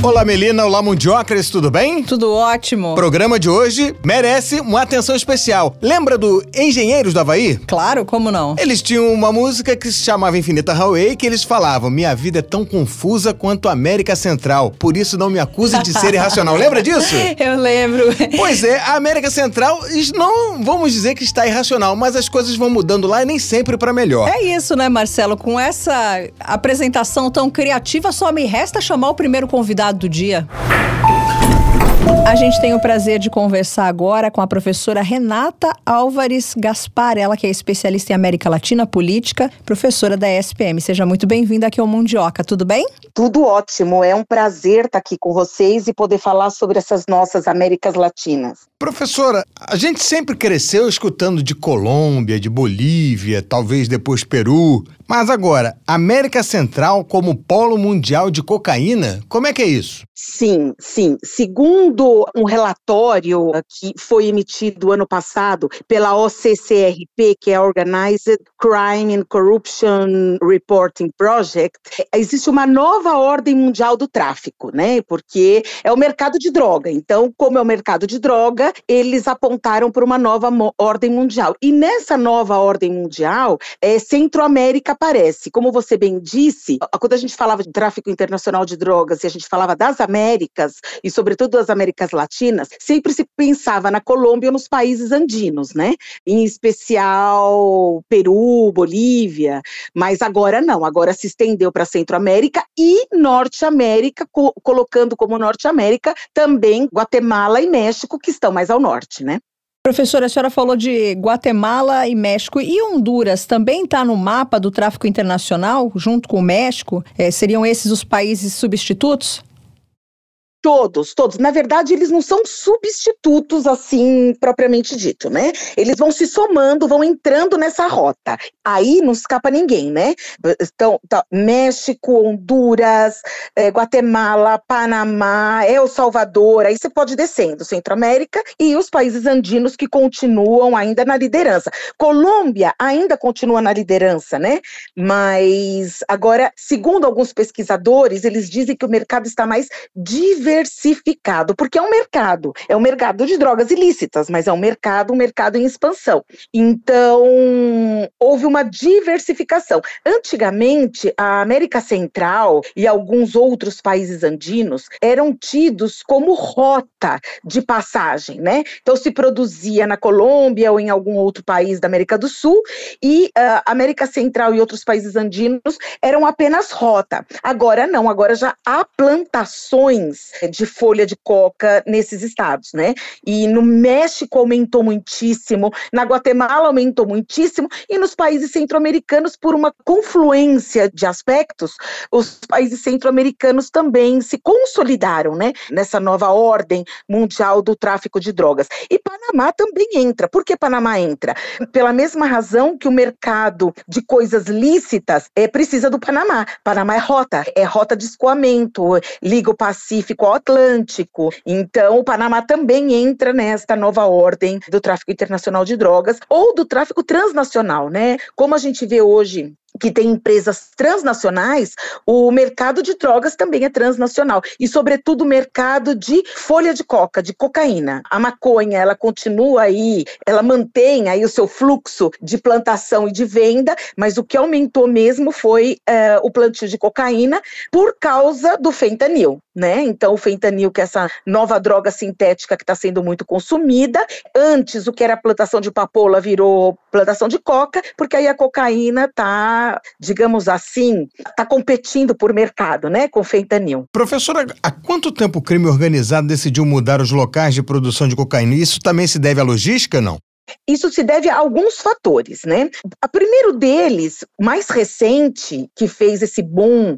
Olá, Melina. Olá, Mundiocres, tudo bem? Tudo ótimo. O programa de hoje merece uma atenção especial. Lembra do Engenheiros do Havaí? Claro, como não? Eles tinham uma música que se chamava Infinita Highway, que eles falavam: Minha vida é tão confusa quanto a América Central, por isso não me acuse de ser irracional. Lembra disso? Eu lembro. Pois é, a América Central não vamos dizer que está irracional, mas as coisas vão mudando lá e nem sempre para melhor. É isso, né, Marcelo? Com essa apresentação tão criativa, só me resta chamar o primeiro convidado do dia. A gente tem o prazer de conversar agora com a professora Renata Álvares Gaspar, ela que é especialista em América Latina, política, professora da SPM. Seja muito bem-vinda aqui ao Mundioca, tudo bem? Tudo ótimo, é um prazer estar aqui com vocês e poder falar sobre essas nossas Américas Latinas. Professora, a gente sempre cresceu escutando de Colômbia, de Bolívia, talvez depois Peru. Mas agora, América Central como polo mundial de cocaína, como é que é isso? Sim, sim. Segundo um relatório que foi emitido ano passado pela OCCRP, que é Organized Crime and Corruption Reporting Project, existe uma nova ordem mundial do tráfico, né? Porque é o mercado de droga. Então, como é o mercado de droga, eles apontaram para uma nova ordem mundial. E nessa nova ordem mundial, é, Centro-América aparece. Como você bem disse, quando a gente falava de tráfico internacional de drogas e a gente falava das Américas, e sobretudo das Américas Latinas, sempre se pensava na Colômbia ou nos países andinos, né? Em especial Peru, Bolívia, mas agora não, agora se estendeu para Centro-América e Norte América, co colocando como Norte América também Guatemala e México, que estão mais ao norte, né? Professora, a senhora falou de Guatemala e México. E Honduras também está no mapa do tráfico internacional, junto com o México? É, seriam esses os países substitutos? Todos, todos. Na verdade, eles não são substitutos assim propriamente dito, né? Eles vão se somando, vão entrando nessa rota. Aí não escapa ninguém, né? Então, tá, México, Honduras, é, Guatemala, Panamá, El Salvador. Aí você pode descendo, Centro-América e os países andinos que continuam ainda na liderança. Colômbia ainda continua na liderança, né? Mas agora, segundo alguns pesquisadores, eles dizem que o mercado está mais diversificado diversificado, porque é um mercado, é um mercado de drogas ilícitas, mas é um mercado, um mercado em expansão. Então, houve uma diversificação. Antigamente, a América Central e alguns outros países andinos eram tidos como rota de passagem, né? Então, se produzia na Colômbia ou em algum outro país da América do Sul e uh, América Central e outros países andinos eram apenas rota. Agora não, agora já há plantações de folha de coca nesses estados, né? E no México aumentou muitíssimo, na Guatemala aumentou muitíssimo, e nos países centro-americanos, por uma confluência de aspectos, os países centro-americanos também se consolidaram, né? Nessa nova ordem mundial do tráfico de drogas. E Panamá também entra. Por que Panamá entra? Pela mesma razão que o mercado de coisas lícitas é precisa do Panamá. Panamá é rota, é rota de escoamento, liga o Pacífico Atlântico. Então, o Panamá também entra nesta nova ordem do tráfico internacional de drogas ou do tráfico transnacional, né? Como a gente vê hoje que tem empresas transnacionais, o mercado de drogas também é transnacional e, sobretudo, o mercado de folha de coca, de cocaína. A maconha, ela continua aí, ela mantém aí o seu fluxo de plantação e de venda, mas o que aumentou mesmo foi uh, o plantio de cocaína por causa do fentanil, né? Então, o fentanil, que é essa nova droga sintética que está sendo muito consumida, antes o que era plantação de papoula virou plantação de coca, porque aí a cocaína está digamos assim, está competindo por mercado, né, com fentanil. Professora, há quanto tempo o crime organizado decidiu mudar os locais de produção de cocaína? Isso também se deve à logística, não? Isso se deve a alguns fatores, né? O primeiro deles, mais recente, que fez esse boom,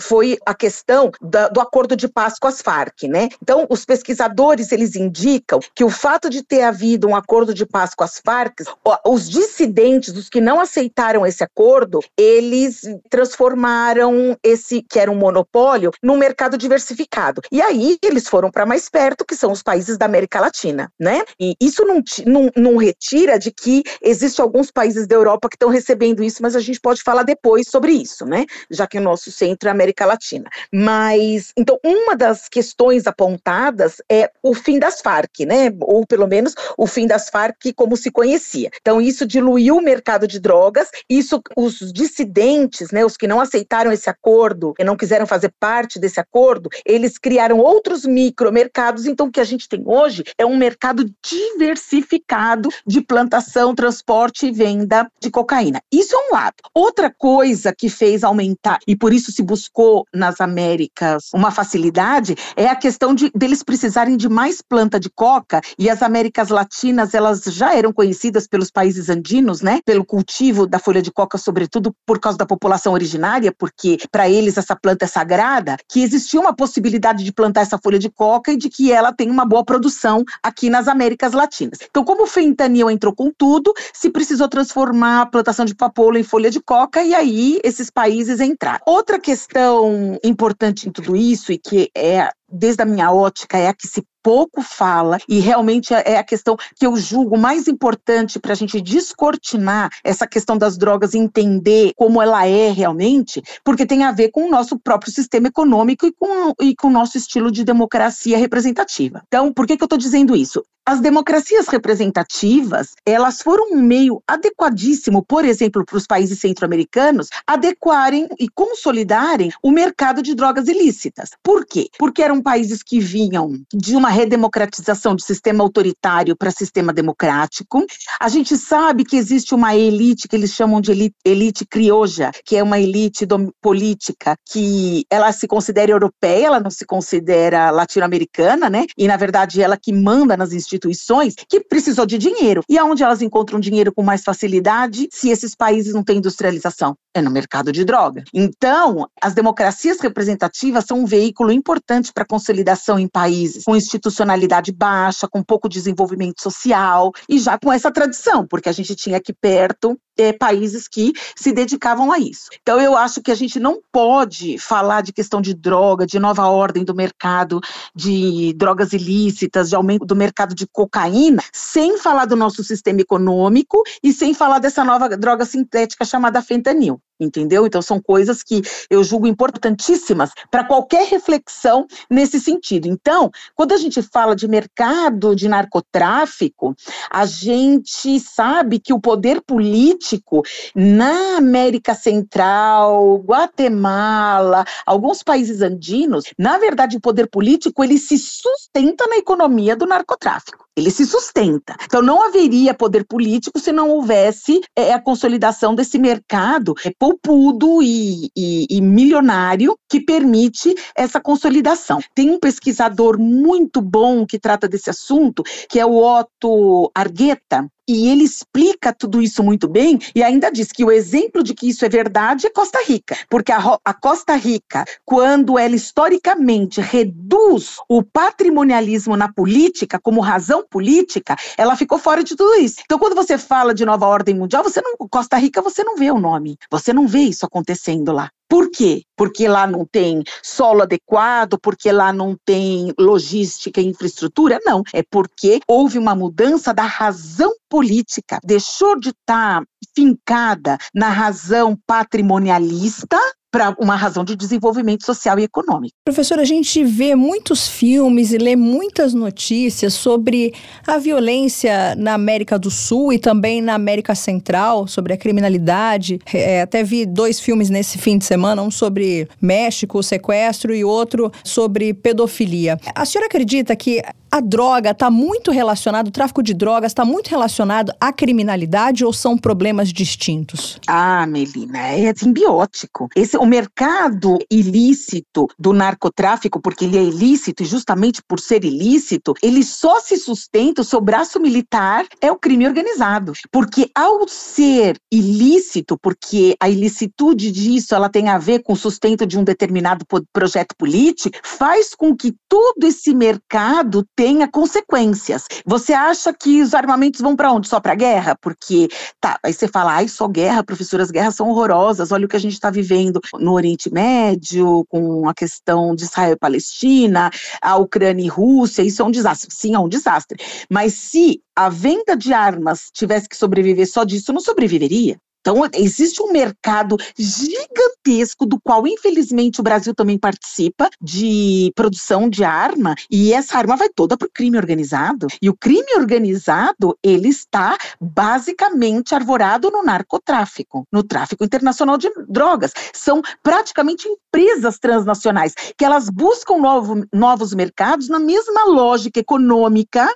foi a questão da, do acordo de paz com as Farc, né? Então, os pesquisadores, eles indicam que o fato de ter havido um acordo de paz com as Farc, os dissidentes, os que não aceitaram esse acordo, eles transformaram esse, que era um monopólio, num mercado diversificado. E aí, eles foram para mais perto, que são os países da América Latina, né? E isso não, não, não retira de que existem alguns países da Europa que estão recebendo isso, mas a gente pode falar depois sobre isso, né? Já que o nosso centro é América Latina. Mas, então, uma das questões apontadas é o fim das Farc, né? Ou pelo menos o fim das Farc como se conhecia. Então, isso diluiu o mercado de drogas, isso os dissidentes, né, os que não aceitaram esse acordo e não quiseram fazer parte desse acordo, eles criaram outros micromercados, então o que a gente tem hoje é um mercado diversificado de plantação, transporte e venda de cocaína. Isso é um lado. Outra coisa que fez aumentar, e por isso se buscou nas Américas uma facilidade, é a questão de deles precisarem de mais planta de coca, e as Américas Latinas, elas já eram conhecidas pelos países andinos, né, pelo cultivo da folha de coca, sobretudo por causa da população originária, porque para eles essa planta é sagrada, que existia uma possibilidade de plantar essa folha de coca e de que ela tem uma boa produção aqui nas Américas Latinas. Então, como o fentanil entrou com tudo, se precisou transformar a plantação de papoula em folha de coca e aí esses países entraram. Outra questão importante em tudo isso e que é desde a minha ótica, é a que se pouco fala e realmente é, é a questão que eu julgo mais importante para a gente descortinar essa questão das drogas e entender como ela é realmente, porque tem a ver com o nosso próprio sistema econômico e com, e com o nosso estilo de democracia representativa. Então, por que, que eu estou dizendo isso? As democracias representativas, elas foram um meio adequadíssimo, por exemplo, para os países centro-americanos, adequarem e consolidarem o mercado de drogas ilícitas. Por quê? Porque eram países que vinham de uma redemocratização do sistema autoritário para sistema democrático. A gente sabe que existe uma elite que eles chamam de elite, elite crioja, que é uma elite política que ela se considera europeia, ela não se considera latino-americana, né? E na verdade ela que manda nas instituições, que precisou de dinheiro. E aonde elas encontram dinheiro com mais facilidade se esses países não têm industrialização? É no mercado de droga. Então, as democracias representativas são um veículo importante para a consolidação em países com instituições institucionalidade baixa, com pouco desenvolvimento social e já com essa tradição, porque a gente tinha aqui perto é, países que se dedicavam a isso. Então, eu acho que a gente não pode falar de questão de droga, de nova ordem do mercado de drogas ilícitas, de aumento do mercado de cocaína, sem falar do nosso sistema econômico e sem falar dessa nova droga sintética chamada fentanil entendeu? Então são coisas que eu julgo importantíssimas para qualquer reflexão nesse sentido. Então, quando a gente fala de mercado de narcotráfico, a gente sabe que o poder político na América Central, Guatemala, alguns países andinos, na verdade o poder político ele se sustenta na economia do narcotráfico ele se sustenta. Então, não haveria poder político se não houvesse é, a consolidação desse mercado é, poupudo e, e, e milionário que permite essa consolidação. Tem um pesquisador muito bom que trata desse assunto, que é o Otto Argueta, e ele explica tudo isso muito bem e ainda diz que o exemplo de que isso é verdade é Costa Rica, porque a, a Costa Rica, quando ela historicamente reduz o patrimonialismo na política como razão política, ela ficou fora de tudo isso. Então, quando você fala de nova ordem mundial, você não, Costa Rica, você não vê o nome, você não vê isso acontecendo lá. Por quê? Porque lá não tem solo adequado, porque lá não tem logística e infraestrutura? Não, é porque houve uma mudança da razão política. Deixou de estar tá fincada na razão patrimonialista para uma razão de desenvolvimento social e econômico. Professora, a gente vê muitos filmes e lê muitas notícias sobre a violência na América do Sul e também na América Central, sobre a criminalidade. É, até vi dois filmes nesse fim de semana, um sobre México, sequestro, e outro sobre pedofilia. A senhora acredita que a droga está muito relacionado, o tráfico de drogas está muito relacionado à criminalidade ou são problemas distintos? Ah, Melina, é simbiótico. Esse, o mercado ilícito do narcotráfico, porque ele é ilícito e justamente por ser ilícito, ele só se sustenta, o seu braço militar é o crime organizado. Porque ao ser ilícito, porque a ilicitude disso ela tem a ver com o sustento de um determinado projeto político, faz com que todo esse mercado consequências. Você acha que os armamentos vão para onde? Só para guerra? Porque, tá, aí você fala, ai, só guerra, professora, as guerras são horrorosas, olha o que a gente está vivendo no Oriente Médio, com a questão de Israel e Palestina, a Ucrânia e Rússia, isso é um desastre. Sim, é um desastre. Mas se a venda de armas tivesse que sobreviver só disso, não sobreviveria. Então, existe um mercado gigantesco, do qual, infelizmente, o Brasil também participa, de produção de arma, e essa arma vai toda para o crime organizado. E o crime organizado, ele está basicamente arvorado no narcotráfico, no tráfico internacional de drogas. São praticamente empresas transnacionais que elas buscam novo, novos mercados na mesma lógica econômica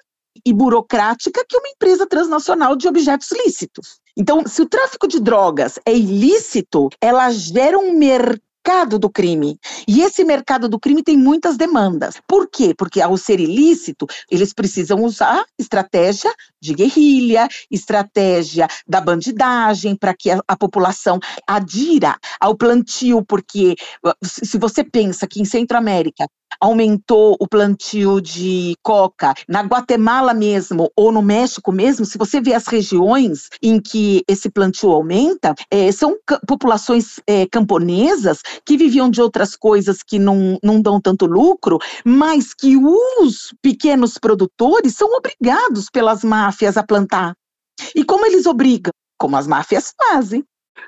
e burocrática que uma empresa transnacional de objetos lícitos. Então, se o tráfico de drogas é ilícito, ela gera um mercado do crime. E esse mercado do crime tem muitas demandas. Por quê? Porque ao ser ilícito, eles precisam usar estratégia de guerrilha, estratégia da bandidagem, para que a, a, população adira ao plantio, porque se você pensa que em Centro-América aumentou o plantio de coca. Na Guatemala mesmo, ou no México mesmo, se você vê as regiões em que esse plantio aumenta, é, são populações é, camponesas que viviam de outras coisas que não, não dão tanto lucro, mas que os pequenos produtores são obrigados pelas máfias a plantar. E como eles obrigam? Como as máfias fazem.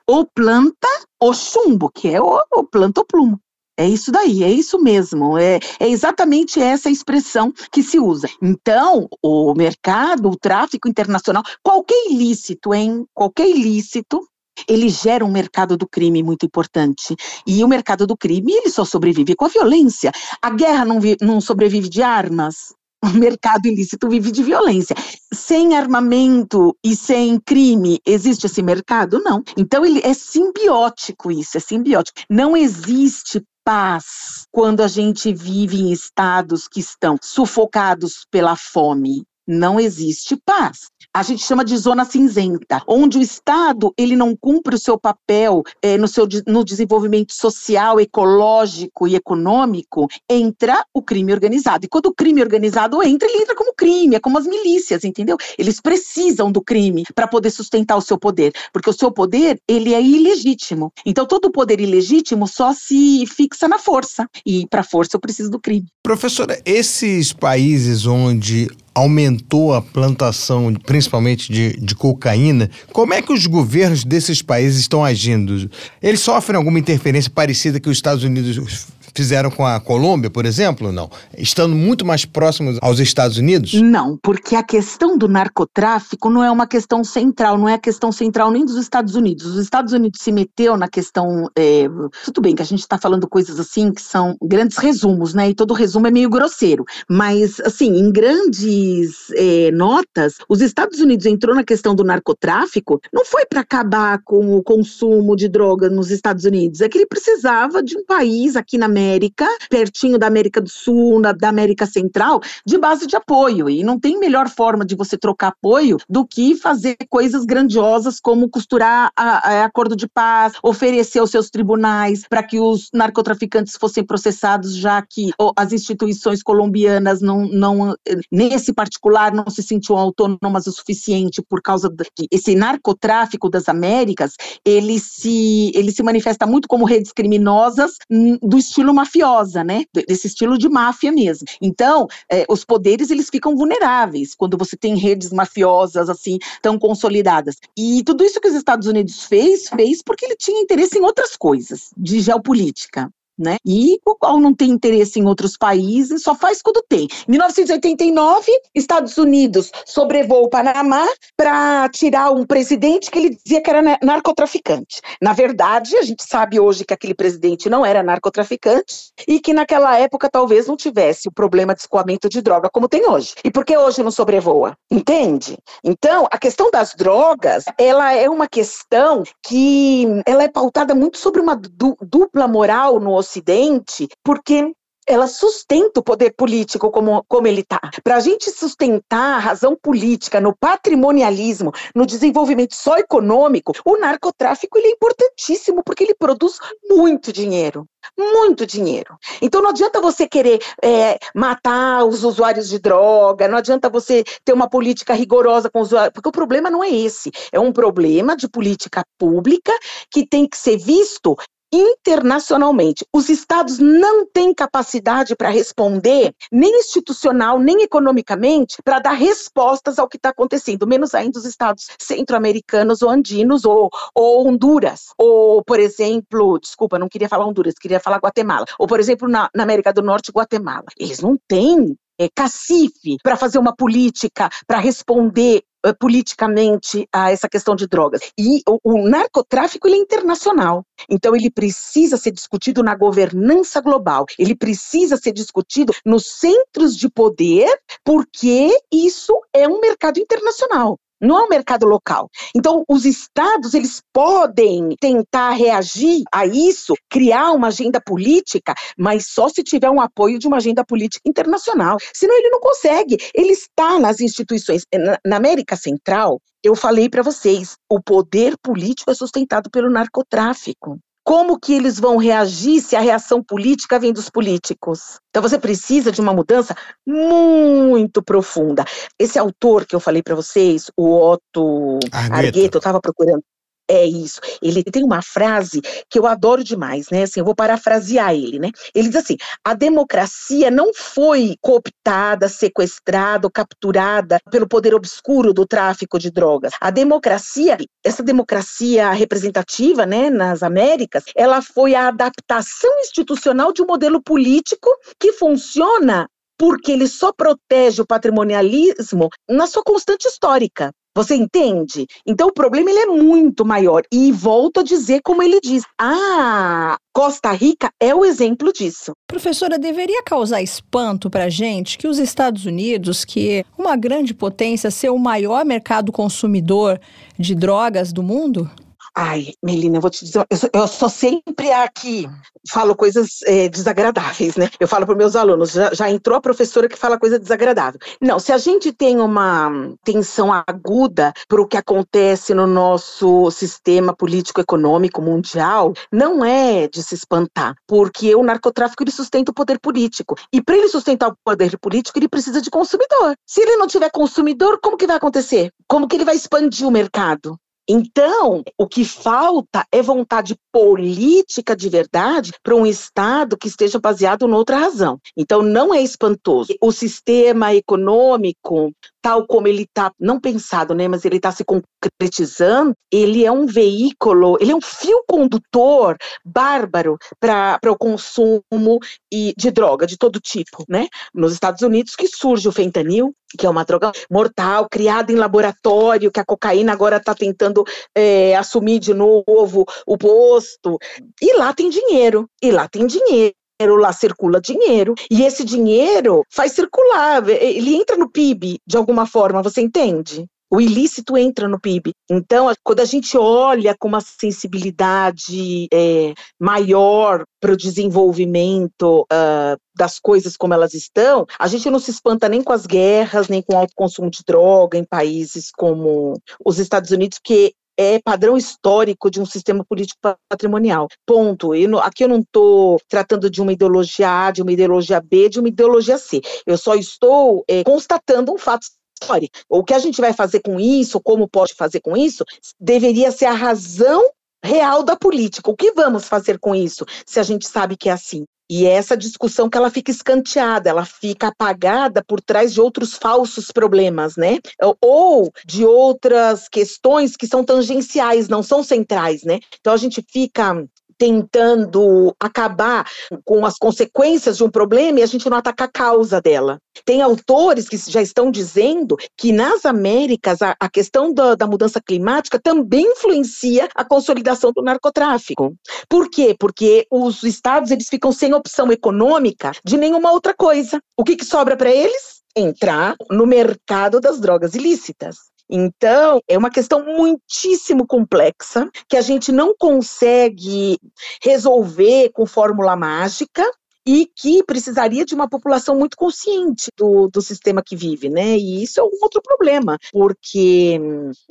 Ou planta ou chumbo, que é o, o planta ou plumo. É isso daí, é isso mesmo. É, é exatamente essa expressão que se usa. Então, o mercado, o tráfico internacional, qualquer ilícito, hein? Qualquer ilícito ele gera um mercado do crime muito importante. E o mercado do crime, ele só sobrevive com a violência. A guerra não, vi, não sobrevive de armas. O mercado ilícito vive de violência. Sem armamento e sem crime, existe esse mercado? Não. Então, ele é simbiótico isso, é simbiótico. Não existe paz quando a gente vive em estados que estão sufocados pela fome. Não existe paz a gente chama de zona cinzenta, onde o Estado ele não cumpre o seu papel é, no seu no desenvolvimento social, ecológico e econômico, entra o crime organizado. E quando o crime organizado entra, ele entra como crime, é como as milícias, entendeu? Eles precisam do crime para poder sustentar o seu poder, porque o seu poder ele é ilegítimo. Então todo poder ilegítimo só se fixa na força e para força eu preciso do crime. Professora, esses países onde aumentou a plantação, principalmente de, de cocaína. Como é que os governos desses países estão agindo? Eles sofrem alguma interferência parecida que os Estados Unidos fizeram com a Colômbia, por exemplo, não? Estando muito mais próximos aos Estados Unidos? Não, porque a questão do narcotráfico não é uma questão central, não é a questão central nem dos Estados Unidos. Os Estados Unidos se meteu na questão. É, tudo bem que a gente está falando coisas assim que são grandes resumos, né? E todo resumo é meio grosseiro. Mas, assim, em grandes é, notas, os Estados Unidos entrou na questão do narcotráfico, não foi para acabar com o consumo de drogas nos Estados Unidos, é que ele precisava de um país aqui na América América, pertinho da América do Sul, na, da América Central, de base de apoio. E não tem melhor forma de você trocar apoio do que fazer coisas grandiosas como costurar a, a acordo de paz, oferecer aos seus tribunais para que os narcotraficantes fossem processados, já que as instituições colombianas não, não, nesse particular, não se sentiam autônomas o suficiente por causa que esse narcotráfico das Américas, ele se, ele se manifesta muito como redes criminosas hum, do estilo mafiosa, né? Desse estilo de máfia mesmo. Então, é, os poderes eles ficam vulneráveis quando você tem redes mafiosas assim tão consolidadas. E tudo isso que os Estados Unidos fez, fez porque ele tinha interesse em outras coisas, de geopolítica né? E o qual não tem interesse em outros países, só faz quando tem. Em 1989, Estados Unidos sobrevoou o Panamá para tirar um presidente que ele dizia que era narcotraficante. Na verdade, a gente sabe hoje que aquele presidente não era narcotraficante e que naquela época talvez não tivesse o problema de escoamento de droga como tem hoje. E por que hoje não sobrevoa? Entende? Então, a questão das drogas, ela é uma questão que ela é pautada muito sobre uma dupla moral no Ocidente, porque ela sustenta o poder político como, como ele está. Para a gente sustentar a razão política no patrimonialismo, no desenvolvimento só econômico, o narcotráfico ele é importantíssimo porque ele produz muito dinheiro muito dinheiro. Então não adianta você querer é, matar os usuários de droga, não adianta você ter uma política rigorosa com os usuários, porque o problema não é esse. É um problema de política pública que tem que ser visto internacionalmente. Os estados não têm capacidade para responder, nem institucional, nem economicamente, para dar respostas ao que está acontecendo, menos ainda os estados centro-americanos ou andinos ou, ou, Honduras, ou, por exemplo, desculpa, não queria falar Honduras, queria falar Guatemala, ou, por exemplo, na, na América do Norte, Guatemala. Eles não têm é, cacife para fazer uma política, para responder uh, politicamente a essa questão de drogas. E o, o narcotráfico ele é internacional. Então ele precisa ser discutido na governança global. Ele precisa ser discutido nos centros de poder, porque isso é um mercado internacional não é um mercado local. Então, os estados, eles podem tentar reagir a isso, criar uma agenda política, mas só se tiver um apoio de uma agenda política internacional. Senão ele não consegue. Ele está nas instituições. Na, na América Central, eu falei para vocês, o poder político é sustentado pelo narcotráfico. Como que eles vão reagir se a reação política vem dos políticos? Então você precisa de uma mudança muito profunda. Esse autor que eu falei para vocês, o Otto Argueto, eu estava procurando é isso. Ele tem uma frase que eu adoro demais, né? Assim, eu vou parafrasear ele, né? Ele diz assim: a democracia não foi cooptada, sequestrada ou capturada pelo poder obscuro do tráfico de drogas. A democracia, essa democracia representativa, né, nas Américas, ela foi a adaptação institucional de um modelo político que funciona porque ele só protege o patrimonialismo na sua constante histórica. Você entende? Então o problema ele é muito maior. E volto a dizer como ele diz: ah, Costa Rica é o exemplo disso. Professora, deveria causar espanto para gente que os Estados Unidos, que uma grande potência, ser o maior mercado consumidor de drogas do mundo? Ai, Melina, eu vou te dizer, eu sou, eu sou sempre aqui, falo coisas é, desagradáveis, né? Eu falo para meus alunos, já, já, entrou a professora que fala coisa desagradável. Não, se a gente tem uma tensão aguda para o que acontece no nosso sistema político-econômico mundial, não é de se espantar, porque o narcotráfico ele sustenta o poder político. E para ele sustentar o poder político, ele precisa de consumidor. Se ele não tiver consumidor, como que vai acontecer? Como que ele vai expandir o mercado? Então, o que falta é vontade política de verdade para um Estado que esteja baseado noutra razão. Então, não é espantoso. O sistema econômico, tal como ele está, não pensado, né, mas ele está se concretizando, ele é um veículo, ele é um fio condutor bárbaro para o consumo e, de droga de todo tipo, né? Nos Estados Unidos que surge o fentanil, que é uma droga mortal, criada em laboratório, que a cocaína agora está tentando é, assumir de novo o posto. E lá tem dinheiro, e lá tem dinheiro lá circula dinheiro e esse dinheiro faz circular, ele entra no PIB de alguma forma, você entende? O ilícito entra no PIB. Então, quando a gente olha com uma sensibilidade é, maior para o desenvolvimento uh, das coisas como elas estão, a gente não se espanta nem com as guerras, nem com o alto consumo de droga em países como os Estados Unidos, que é padrão histórico de um sistema político patrimonial. Ponto. Aqui eu não estou tratando de uma ideologia A, de uma ideologia B, de uma ideologia C. Eu só estou é, constatando um fato histórico. O que a gente vai fazer com isso, como pode fazer com isso, deveria ser a razão real da política. O que vamos fazer com isso, se a gente sabe que é assim? E é essa discussão que ela fica escanteada, ela fica apagada por trás de outros falsos problemas, né? Ou de outras questões que são tangenciais, não são centrais, né? Então a gente fica tentando acabar com as consequências de um problema e a gente não ataca a causa dela. Tem autores que já estão dizendo que nas Américas a, a questão da, da, mudança climática também influencia a consolidação do narcotráfico. Por quê? Porque os estados eles ficam sem opção econômica de nenhuma outra coisa. O que, que sobra para eles? Entrar no mercado das drogas ilícitas. Então, é uma questão muitíssimo complexa que a gente não consegue resolver com fórmula mágica e que precisaria de uma população muito consciente do, do sistema que vive, né? E isso é um outro problema, porque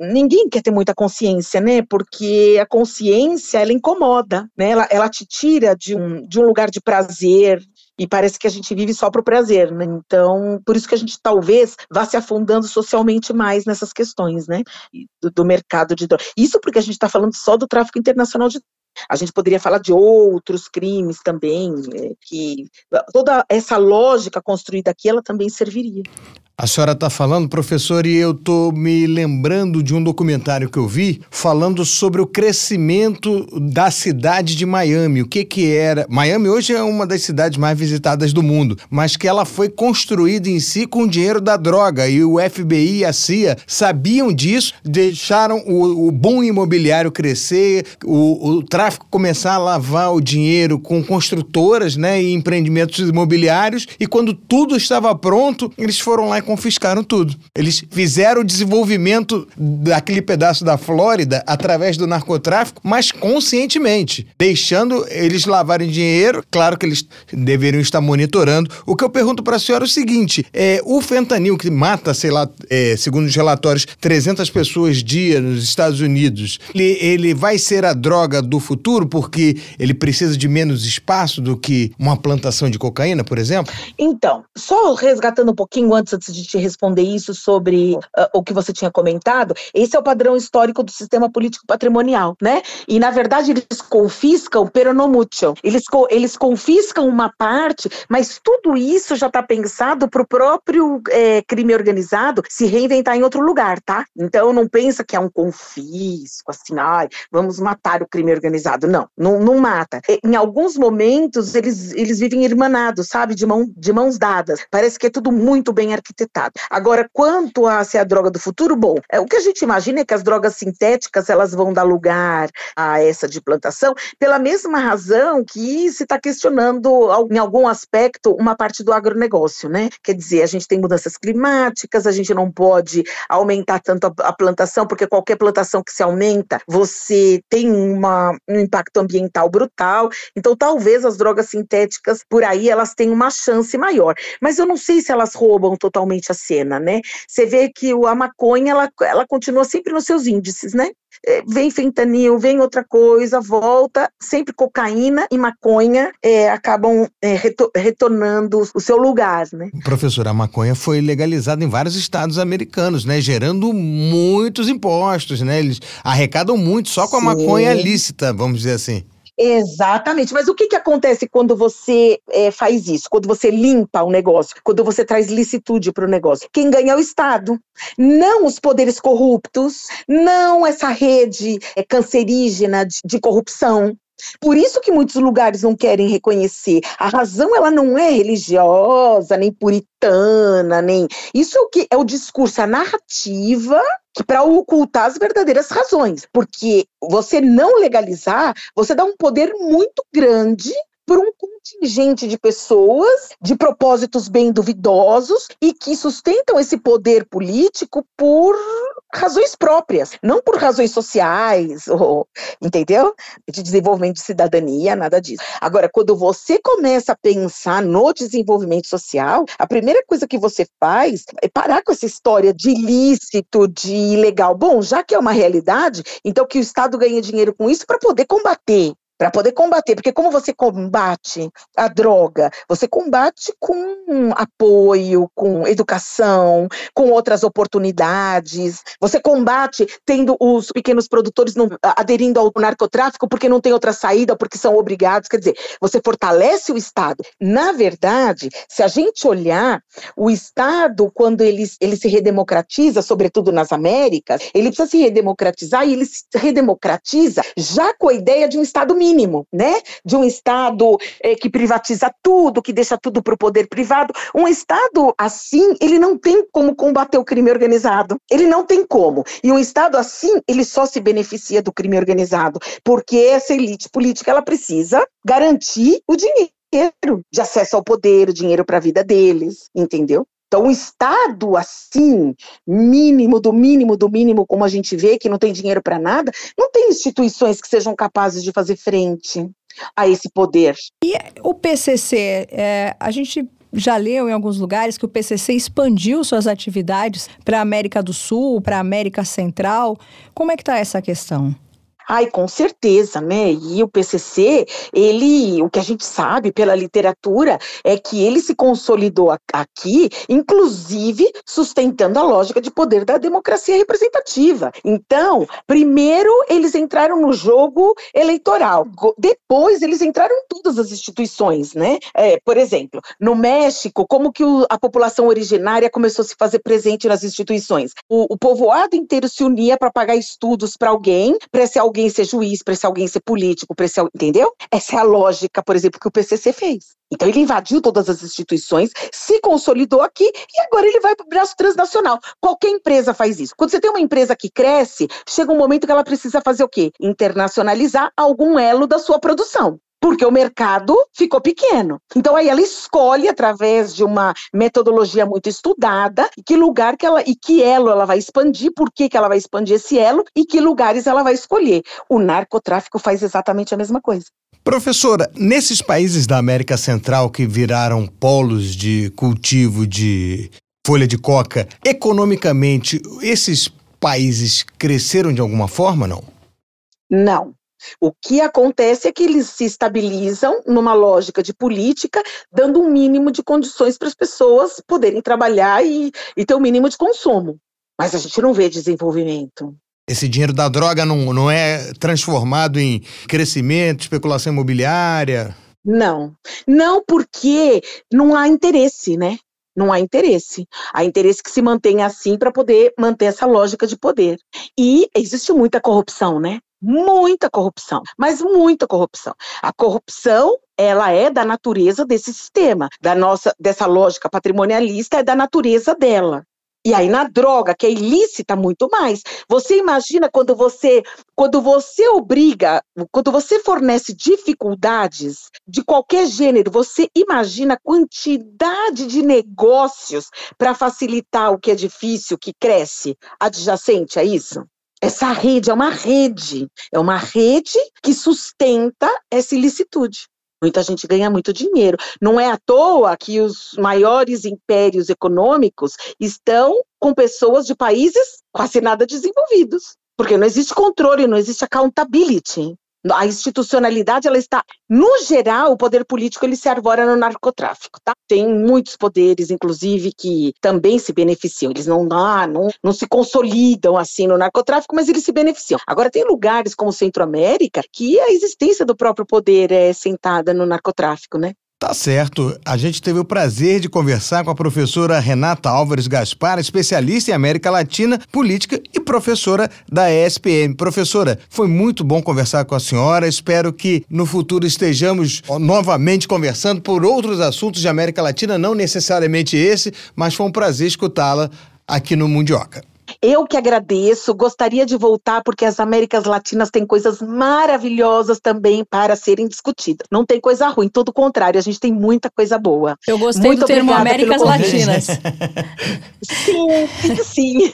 ninguém quer ter muita consciência, né? Porque a consciência, ela incomoda, né? Ela, ela te tira de um, de um lugar de prazer, e parece que a gente vive só para o prazer, né? Então, por isso que a gente talvez vá se afundando socialmente mais nessas questões, né? Do, do mercado de drogas. Isso porque a gente está falando só do tráfico internacional de a gente poderia falar de outros crimes também, né, que toda essa lógica construída aqui, ela também serviria. A senhora está falando, professor, e eu estou me lembrando de um documentário que eu vi falando sobre o crescimento da cidade de Miami. O que que era? Miami hoje é uma das cidades mais visitadas do mundo, mas que ela foi construída em si com o dinheiro da droga e o FBI e a CIA sabiam disso, deixaram o, o imobiliário crescer, o, o tráfico começar a lavar o dinheiro com construtoras, né, e empreendimentos imobiliários. E quando tudo estava pronto, eles foram lá confiscaram tudo. Eles fizeram o desenvolvimento daquele pedaço da Flórida através do narcotráfico, mas conscientemente, deixando eles lavarem dinheiro. Claro que eles deveriam estar monitorando. O que eu pergunto para a senhora é o seguinte: é, o fentanil que mata, sei lá, é, segundo os relatórios, 300 pessoas dia nos Estados Unidos, ele, ele vai ser a droga do futuro porque ele precisa de menos espaço do que uma plantação de cocaína, por exemplo? Então, só resgatando um pouquinho antes de de te responder isso sobre uh, o que você tinha comentado, esse é o padrão histórico do sistema político patrimonial, né? E na verdade eles confiscam peronomútil, eles, eles confiscam uma parte, mas tudo isso já está pensado para o próprio é, crime organizado se reinventar em outro lugar, tá? Então não pensa que é um confisco, assim, ai, vamos matar o crime organizado. Não, não, não mata. Em alguns momentos eles, eles vivem irmanados, sabe? De, mão, de mãos dadas. Parece que é tudo muito bem arquitetado Agora, quanto a ser a droga do futuro, bom, é, o que a gente imagina é que as drogas sintéticas elas vão dar lugar a essa de plantação pela mesma razão que se está questionando em algum aspecto uma parte do agronegócio, né? Quer dizer, a gente tem mudanças climáticas, a gente não pode aumentar tanto a, a plantação, porque qualquer plantação que se aumenta, você tem uma, um impacto ambiental brutal. Então, talvez as drogas sintéticas por aí elas tenham uma chance maior. Mas eu não sei se elas roubam totalmente a cena, né? Você vê que a maconha, ela, ela continua sempre nos seus índices, né? É, vem fentanil, vem outra coisa, volta, sempre cocaína e maconha é, acabam é, retor retornando o seu lugar, né? Professora, a maconha foi legalizada em vários estados americanos, né? Gerando muitos impostos, né? Eles arrecadam muito só com a Sim. maconha lícita, vamos dizer assim. Exatamente. Mas o que, que acontece quando você é, faz isso? Quando você limpa o negócio? Quando você traz licitude para o negócio? Quem ganha é o Estado. Não os poderes corruptos, não essa rede é, cancerígena de, de corrupção. Por isso que muitos lugares não querem reconhecer. A razão ela não é religiosa, nem puritana, nem isso é o que é o discurso, a narrativa para ocultar as verdadeiras razões, porque você não legalizar, você dá um poder muito grande por um contingente de pessoas de propósitos bem duvidosos e que sustentam esse poder político por razões próprias, não por razões sociais, ou, entendeu? De desenvolvimento de cidadania, nada disso. Agora, quando você começa a pensar no desenvolvimento social, a primeira coisa que você faz é parar com essa história de ilícito, de ilegal. Bom, já que é uma realidade, então que o Estado ganhe dinheiro com isso para poder combater para poder combater, porque como você combate a droga? Você combate com apoio, com educação, com outras oportunidades. Você combate tendo os pequenos produtores não, aderindo ao narcotráfico porque não tem outra saída, porque são obrigados. Quer dizer, você fortalece o Estado. Na verdade, se a gente olhar, o Estado, quando ele, ele se redemocratiza, sobretudo nas Américas, ele precisa se redemocratizar e ele se redemocratiza já com a ideia de um Estado mínimo mínimo, né? De um Estado é, que privatiza tudo, que deixa tudo para o poder privado. Um Estado assim, ele não tem como combater o crime organizado. Ele não tem como. E um Estado assim, ele só se beneficia do crime organizado, porque essa elite política ela precisa garantir o dinheiro de acesso ao poder, o dinheiro para a vida deles, entendeu? Então, o Estado, assim, mínimo do mínimo do mínimo, como a gente vê, que não tem dinheiro para nada, não tem instituições que sejam capazes de fazer frente. a esse poder. E o PCC, é, a gente já leu em alguns lugares que o PCC expandiu suas atividades para a América do Sul, para a América Central. Como é que está essa questão? Ai, com certeza, né? E o PCC, ele, o que a gente sabe pela literatura é que ele se consolidou aqui, inclusive sustentando a lógica de poder da democracia representativa. Então, primeiro eles entraram no jogo eleitoral, depois eles entraram em todas as instituições, né? É, por exemplo, no México, como que o, a população originária começou a se fazer presente nas instituições? O, o povoado inteiro se unia para pagar estudos para alguém, para esse alguém alguém ser juiz, para esse alguém ser político, para esse entendeu? Essa é a lógica, por exemplo, que o PCC fez. Então ele invadiu todas as instituições, se consolidou aqui e agora ele vai para o braço transnacional. Qualquer empresa faz isso. Quando você tem uma empresa que cresce, chega um momento que ela precisa fazer o quê? Internacionalizar algum elo da sua produção porque o mercado ficou pequeno. Então aí ela escolhe através de uma metodologia muito estudada que lugar que ela e que elo ela vai expandir, por que, que ela vai expandir esse elo e que lugares ela vai escolher. O narcotráfico faz exatamente a mesma coisa. Professora, nesses países da América Central que viraram polos de cultivo de folha de coca, economicamente, esses países cresceram de alguma forma, não? Não. O que acontece é que eles se estabilizam numa lógica de política, dando um mínimo de condições para as pessoas poderem trabalhar e, e ter um mínimo de consumo. Mas a gente não vê desenvolvimento. Esse dinheiro da droga não, não é transformado em crescimento, especulação imobiliária? Não. Não porque não há interesse, né? Não há interesse. Há interesse que se mantenha assim para poder manter essa lógica de poder. E existe muita corrupção, né? Muita corrupção, mas muita corrupção. A corrupção, ela é da natureza desse sistema, da nossa dessa lógica patrimonialista é da natureza dela. E aí na droga, que é ilícita muito mais. Você imagina quando você quando você obriga, quando você fornece dificuldades de qualquer gênero, você imagina a quantidade de negócios para facilitar o que é difícil, que cresce adjacente a isso? Essa rede é uma rede, é uma rede que sustenta essa ilicitude. Muita gente ganha muito dinheiro. Não é à toa que os maiores impérios econômicos estão com pessoas de países quase nada desenvolvidos. Porque não existe controle, não existe accountability. A institucionalidade, ela está, no geral, o poder político ele se arvora no narcotráfico, tá? Tem muitos poderes, inclusive, que também se beneficiam. Eles não, ah, não, não se consolidam assim no narcotráfico, mas eles se beneficiam. Agora, tem lugares como Centro-América que a existência do próprio poder é sentada no narcotráfico, né? Tá certo. A gente teve o prazer de conversar com a professora Renata Álvares Gaspar, especialista em América Latina, política e professora da ESPM. Professora, foi muito bom conversar com a senhora. Espero que no futuro estejamos novamente conversando por outros assuntos de América Latina, não necessariamente esse, mas foi um prazer escutá-la aqui no Mundioca. Eu que agradeço, gostaria de voltar porque as Américas Latinas têm coisas maravilhosas também para serem discutidas. Não tem coisa ruim, todo o contrário, a gente tem muita coisa boa. Eu gostei Muito do termo Américas Latinas. sim, sim.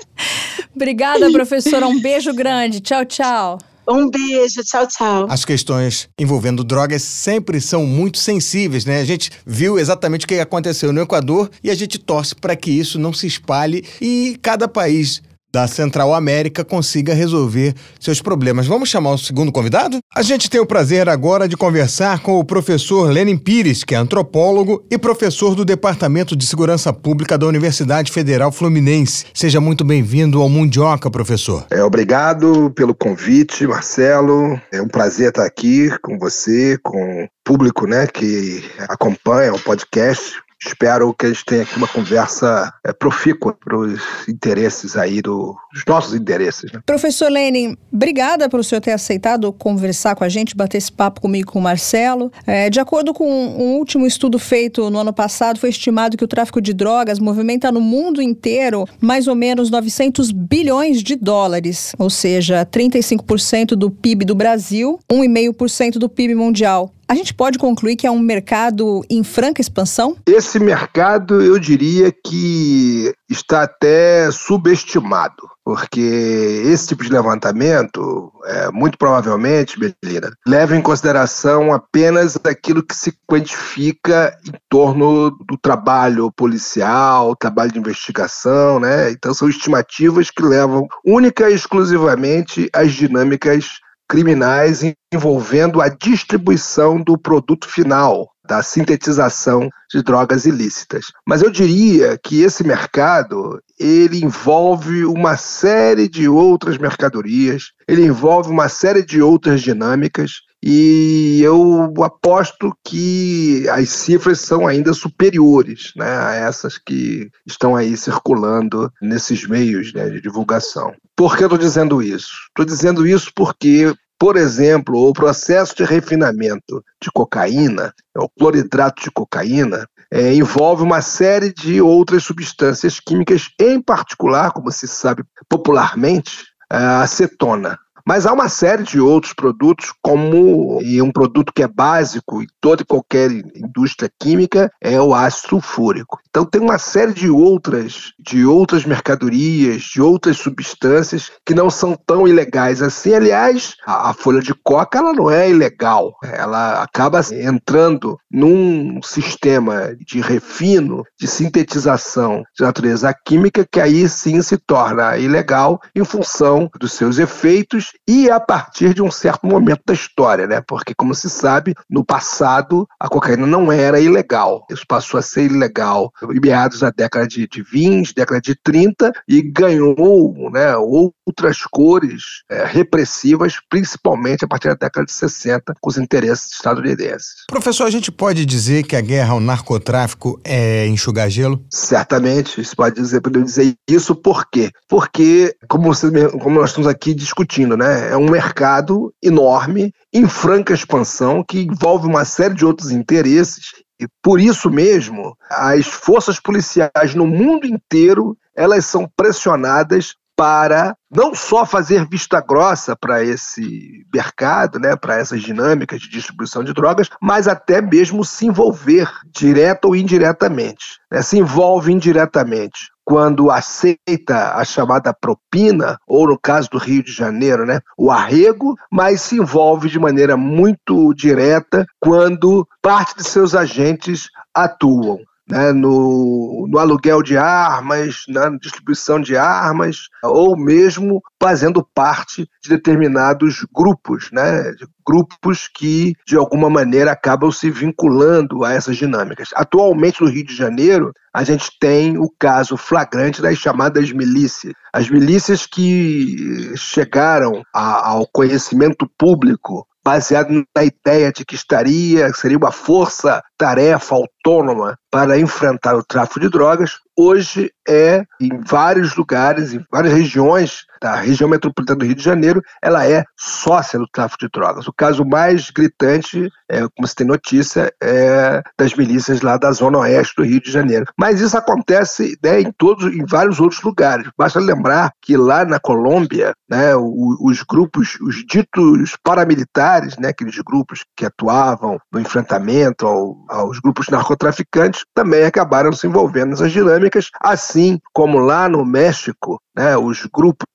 Obrigada, professora. Um beijo grande. Tchau, tchau. Um beijo, tchau, tchau. As questões envolvendo drogas sempre são muito sensíveis, né? A gente viu exatamente o que aconteceu no Equador e a gente torce para que isso não se espalhe e cada país da Central América consiga resolver seus problemas. Vamos chamar o segundo convidado? A gente tem o prazer agora de conversar com o professor Lenin Pires, que é antropólogo e professor do Departamento de Segurança Pública da Universidade Federal Fluminense. Seja muito bem-vindo ao Mundioca, professor. É, obrigado pelo convite, Marcelo. É um prazer estar aqui com você, com o público né, que acompanha o podcast espero que a gente tenha aqui uma conversa é, profícua para os interesses aí do, dos nossos interesses. Né? Professor Lenin, obrigada por o senhor ter aceitado conversar com a gente, bater esse papo comigo com o Marcelo. É, de acordo com um último estudo feito no ano passado, foi estimado que o tráfico de drogas movimenta no mundo inteiro mais ou menos 900 bilhões de dólares, ou seja, 35% do PIB do Brasil, 1,5% do PIB mundial. A gente pode concluir que é um mercado em franca expansão? Esse mercado, eu diria que está até subestimado, porque esse tipo de levantamento, é, muito provavelmente, Belina, leva em consideração apenas aquilo que se quantifica em torno do trabalho policial, trabalho de investigação, né? Então são estimativas que levam única e exclusivamente às dinâmicas criminais envolvendo a distribuição do produto final, da sintetização de drogas ilícitas. Mas eu diria que esse mercado, ele envolve uma série de outras mercadorias, ele envolve uma série de outras dinâmicas e eu aposto que as cifras são ainda superiores né, a essas que estão aí circulando nesses meios né, de divulgação. Por que eu estou dizendo isso? Estou dizendo isso porque por exemplo, o processo de refinamento de cocaína, é o cloridrato de cocaína, é, envolve uma série de outras substâncias químicas, em particular, como se sabe popularmente, a acetona. Mas há uma série de outros produtos, como e um produto que é básico em toda e qualquer indústria química é o ácido sulfúrico. Então tem uma série de outras, de outras mercadorias, de outras substâncias que não são tão ilegais assim. Aliás, a, a folha de coca ela não é ilegal, ela acaba entrando num sistema de refino, de sintetização de natureza química que aí sim se torna ilegal em função dos seus efeitos e a partir de um certo momento da história, né? Porque, como se sabe, no passado a cocaína não era ilegal. Isso passou a ser ilegal em meados da década de, de 20, década de 30 e ganhou né, outras cores é, repressivas, principalmente a partir da década de 60, com os interesses estadunidenses. Professor, a gente pode dizer que a guerra ao narcotráfico é enxugar gelo? Certamente, isso pode dizer, poder dizer isso por quê? Porque, como, você, como nós estamos aqui discutindo, né? Né? É um mercado enorme, em franca expansão, que envolve uma série de outros interesses. E por isso mesmo, as forças policiais no mundo inteiro elas são pressionadas para não só fazer vista grossa para esse mercado, né, para essas dinâmicas de distribuição de drogas, mas até mesmo se envolver direta ou indiretamente. Né, se envolve indiretamente quando aceita a chamada propina, ou no caso do Rio de Janeiro, né, o arrego, mas se envolve de maneira muito direta quando parte de seus agentes atuam né, no, no, aluguel de armas, na distribuição de armas, ou mesmo fazendo parte de determinados grupos, né, de grupos que, de alguma maneira, acabam se vinculando a essas dinâmicas. Atualmente, no Rio de Janeiro, a gente tem o caso flagrante das chamadas milícias. As milícias que chegaram a, ao conhecimento público baseado na ideia de que estaria, seria uma força-tarefa autônoma para enfrentar o tráfico de drogas, hoje é em vários lugares, em várias regiões da região metropolitana do Rio de Janeiro, ela é sócia do tráfico de drogas. O caso mais gritante, é, como se tem notícia, é das milícias lá da zona oeste do Rio de Janeiro. Mas isso acontece né, em todos, em vários outros lugares. Basta lembrar que lá na Colômbia, né, os grupos, os ditos paramilitares, né, aqueles grupos que atuavam no enfrentamento ao, aos grupos narcotraficantes, também acabaram se envolvendo nessas dinâmicas, assim como lá no México, né, os grupos,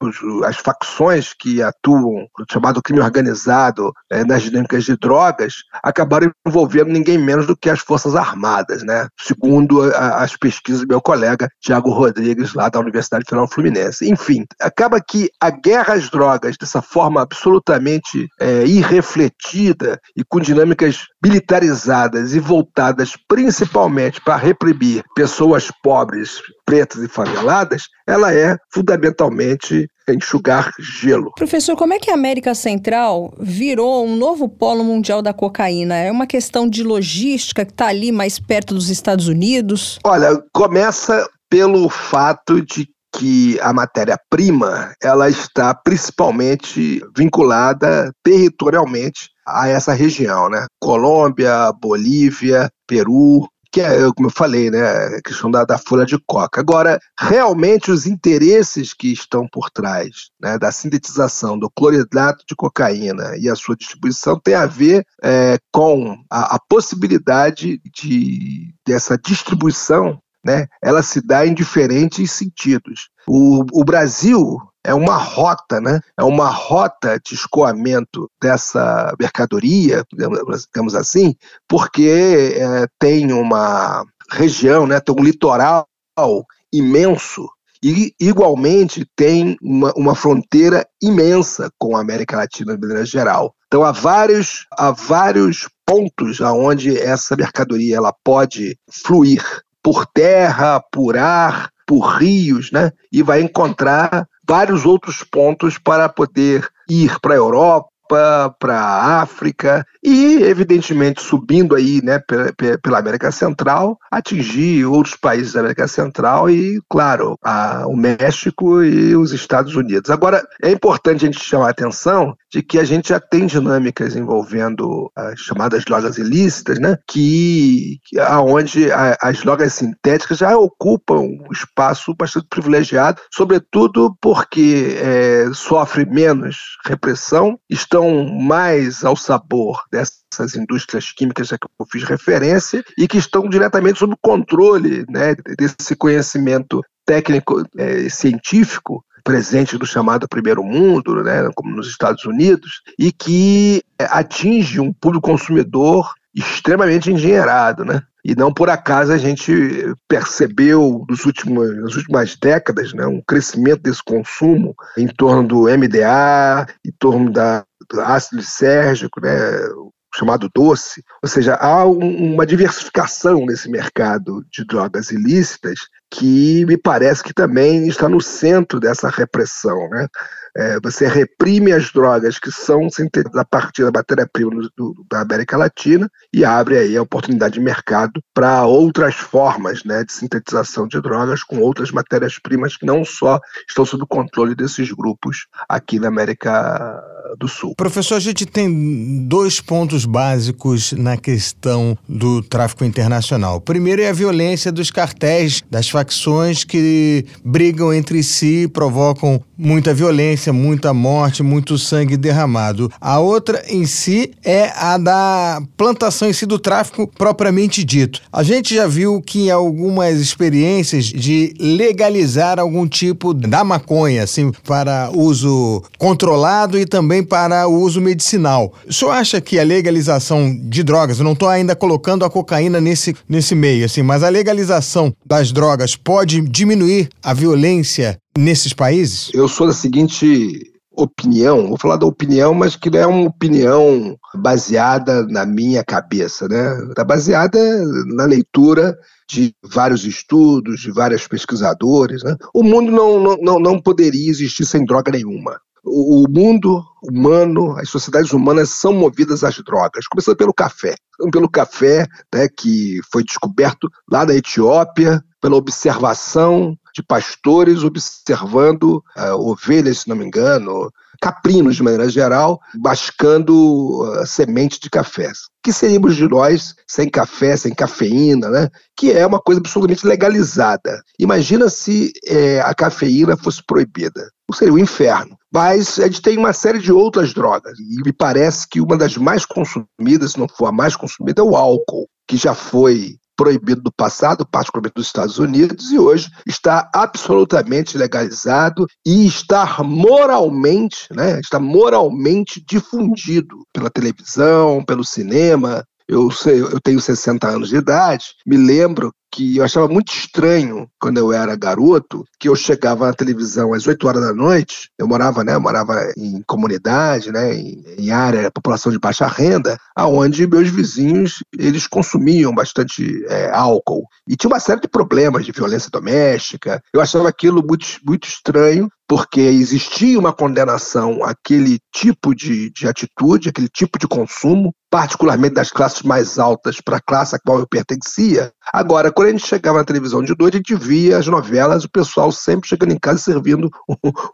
as facções que atuam no chamado crime organizado, né, nas dinâmicas de drogas, acabaram envolvendo ninguém menos do que as Forças Armadas, né, segundo a, as pesquisas do meu colega Tiago Rodrigues, lá da Universidade Federal Fluminense. Enfim, acaba que a guerra às drogas, dessa forma absolutamente é, irrefletida e com dinâmicas militarizadas e voltadas principalmente para reprimir pessoas pobres, pretas e faveladas, ela é fundamentalmente enxugar gelo. Professor, como é que a América Central virou um novo polo mundial da cocaína? É uma questão de logística que está ali mais perto dos Estados Unidos? Olha, começa pelo fato de que a matéria-prima ela está principalmente vinculada territorialmente a essa região, né? Colômbia, Bolívia, Peru, que é, como eu falei, né, a questão da, da folha de coca. Agora, realmente os interesses que estão por trás né, da sintetização do cloridrato de cocaína e a sua distribuição tem a ver é, com a, a possibilidade de dessa distribuição né, ela se dá em diferentes sentidos. O, o Brasil é uma rota, né? É uma rota de escoamento dessa mercadoria, digamos assim, porque é, tem uma região, né? Tem um litoral imenso e igualmente tem uma, uma fronteira imensa com a América Latina de maneira geral. Então há vários, há vários pontos aonde essa mercadoria ela pode fluir por terra, por ar, por rios, né? E vai encontrar vários outros pontos para poder ir para a Europa, para a África e, evidentemente, subindo aí né, pela, América Central, atingir outros países da América Central e, claro, a, o México e os Estados Unidos. Agora, é importante a gente chamar a atenção de que a gente já tem dinâmicas envolvendo as chamadas drogas ilícitas, né, que, que aonde a, as drogas sintéticas já ocupam um espaço bastante privilegiado, sobretudo porque é, sofre menos repressão, estão estão mais ao sabor dessas indústrias químicas a que eu fiz referência e que estão diretamente sob o controle né, desse conhecimento técnico é, científico presente do chamado primeiro mundo, né, como nos Estados Unidos, e que é, atinge um público consumidor extremamente engenheirado, né? E não por acaso a gente percebeu nos últimos, nas últimas décadas né, um crescimento desse consumo em torno do MDA, em torno da ácido lisérgico, né, chamado doce, ou seja, há um, uma diversificação nesse mercado de drogas ilícitas que me parece que também está no centro dessa repressão. Né? É, você reprime as drogas que são sintetizadas a partir da matéria-prima da América Latina e abre aí a oportunidade de mercado para outras formas né, de sintetização de drogas com outras matérias-primas que não só estão sob o controle desses grupos aqui na América do Sul. Professor, a gente tem dois pontos básicos na questão do tráfico internacional. O primeiro é a violência dos cartéis, das facções que brigam entre si, provocam muita violência, muita morte, muito sangue derramado. A outra em si é a da plantação em si do tráfico propriamente dito. A gente já viu que em algumas experiências de legalizar algum tipo da maconha, assim, para uso controlado e também para uso medicinal. O senhor acha que a legalização de drogas, eu não estou ainda colocando a cocaína nesse, nesse meio, assim, mas a legalização das drogas pode diminuir a violência nesses países? Eu sou da seguinte opinião, vou falar da opinião, mas que não é uma opinião baseada na minha cabeça, né? Está baseada na leitura de vários estudos, de vários pesquisadores. Né? O mundo não, não, não poderia existir sem droga nenhuma. O mundo humano, as sociedades humanas são movidas às drogas, começando pelo café. Pelo café, né, que foi descoberto lá na Etiópia, pela observação de pastores observando uh, ovelhas, se não me engano, caprinos de maneira geral, bascando uh, semente de café. Que seríamos de nós sem café, sem cafeína, né? Que é uma coisa absolutamente legalizada. Imagina se é, a cafeína fosse proibida. Seria o inferno. Mas a gente tem uma série de outras drogas. E me parece que uma das mais consumidas, se não for a mais consumida, é o álcool, que já foi proibido do passado, particularmente nos Estados Unidos, e hoje está absolutamente legalizado e está moralmente, né, está moralmente difundido pela televisão, pelo cinema, eu, sei, eu tenho 60 anos de idade, me lembro que eu achava muito estranho quando eu era garoto, que eu chegava na televisão às 8 horas da noite, eu morava, né, eu morava em comunidade, né, em, em área, população de baixa renda, aonde meus vizinhos, eles consumiam bastante é, álcool. E tinha uma série de problemas de violência doméstica. Eu achava aquilo muito, muito estranho, porque existia uma condenação àquele tipo de, de atitude, aquele tipo de consumo, particularmente das classes mais altas para a classe a qual eu pertencia. Agora, quando a gente chegava na televisão de noite, a gente via as novelas, o pessoal sempre chegando em casa servindo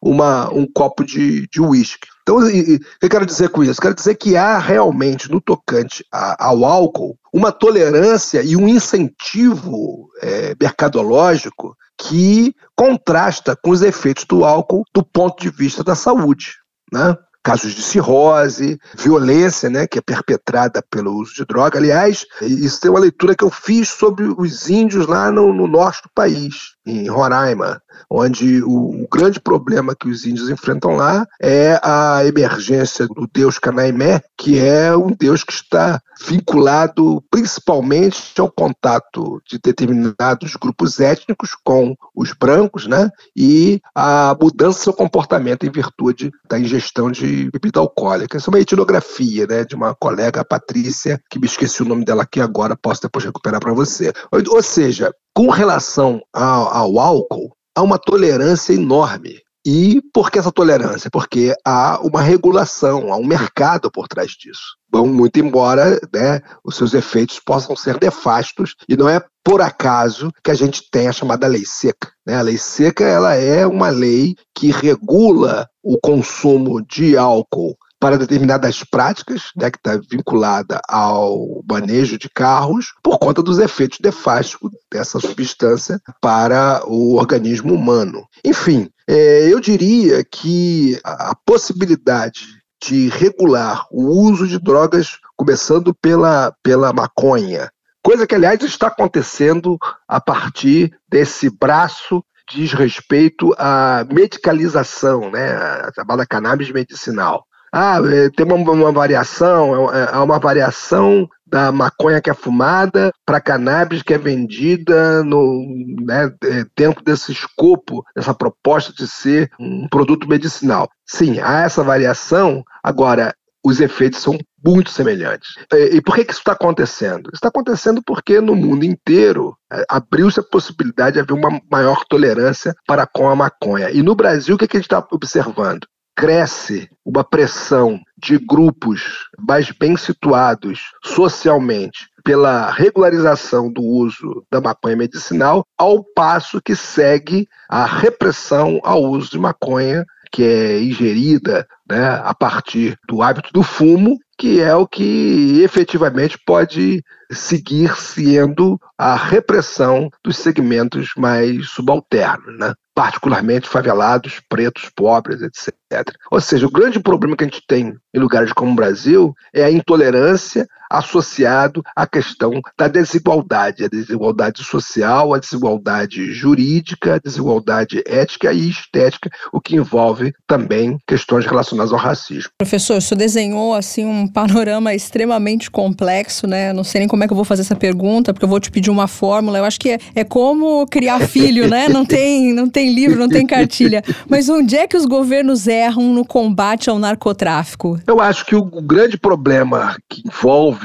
uma, um copo de uísque. Então, o que eu quero dizer com isso? Quero dizer que há realmente, no tocante ao álcool, uma tolerância e um incentivo é, mercadológico que contrasta com os efeitos do álcool do ponto de vista da saúde. Né? Casos de cirrose, violência, né, que é perpetrada pelo uso de droga. Aliás, isso tem uma leitura que eu fiz sobre os índios lá no, no norte do país, em Roraima, onde o, o, grande problema que os índios enfrentam lá é a emergência do deus Canaimé, que é um deus que está vinculado principalmente ao contato de determinados grupos étnicos com os brancos, né? E a mudança do seu comportamento em virtude da ingestão de bebida alcoólica. Isso é uma etnografia, né, de uma colega, a Patrícia, que me esqueci o nome dela aqui agora, posso depois recuperar para você. Ou seja, com relação ao, ao álcool, há uma tolerância enorme. E por que essa tolerância? Porque há uma regulação, há um mercado por trás disso. Bom, muito embora né, os seus efeitos possam ser nefastos, e não é por acaso que a gente tem a chamada lei seca. Né? A lei seca ela é uma lei que regula o consumo de álcool para determinadas práticas, né, que está vinculada ao manejo de carros, por conta dos efeitos nefastos dessa substância para o organismo humano. Enfim, é, eu diria que a possibilidade de regular o uso de drogas, começando pela, pela maconha, coisa que, aliás, está acontecendo a partir desse braço diz respeito à medicalização, né, a chamada cannabis medicinal. Ah, é, tem uma, uma variação, é, é uma variação da maconha que é fumada para cannabis que é vendida no, né, dentro desse escopo, dessa proposta de ser um produto medicinal. Sim, há essa variação, agora os efeitos são muito semelhantes. E por que, que isso está acontecendo? Isso está acontecendo porque no mundo inteiro abriu-se a possibilidade de haver uma maior tolerância para com a maconha. E no Brasil, o que, que a gente está observando? Cresce uma pressão de grupos mais bem situados socialmente pela regularização do uso da maconha medicinal, ao passo que segue a repressão ao uso de maconha que é ingerida né, a partir do hábito do fumo, que é o que efetivamente pode seguir sendo a repressão dos segmentos mais subalternos, né? Particularmente favelados, pretos, pobres, etc. Ou seja, o grande problema que a gente tem em lugares como o Brasil é a intolerância associado à questão da desigualdade, a desigualdade social, a desigualdade jurídica, a desigualdade ética e estética, o que envolve também questões relacionadas ao racismo. Professor, o senhor desenhou assim um panorama extremamente complexo, né? Não sei nem como é que eu vou fazer essa pergunta, porque eu vou te pedir uma fórmula. Eu acho que é, é como criar filho, né? Não tem, não tem livro, não tem cartilha. Mas onde é que os governos erram no combate ao narcotráfico? Eu acho que o grande problema que envolve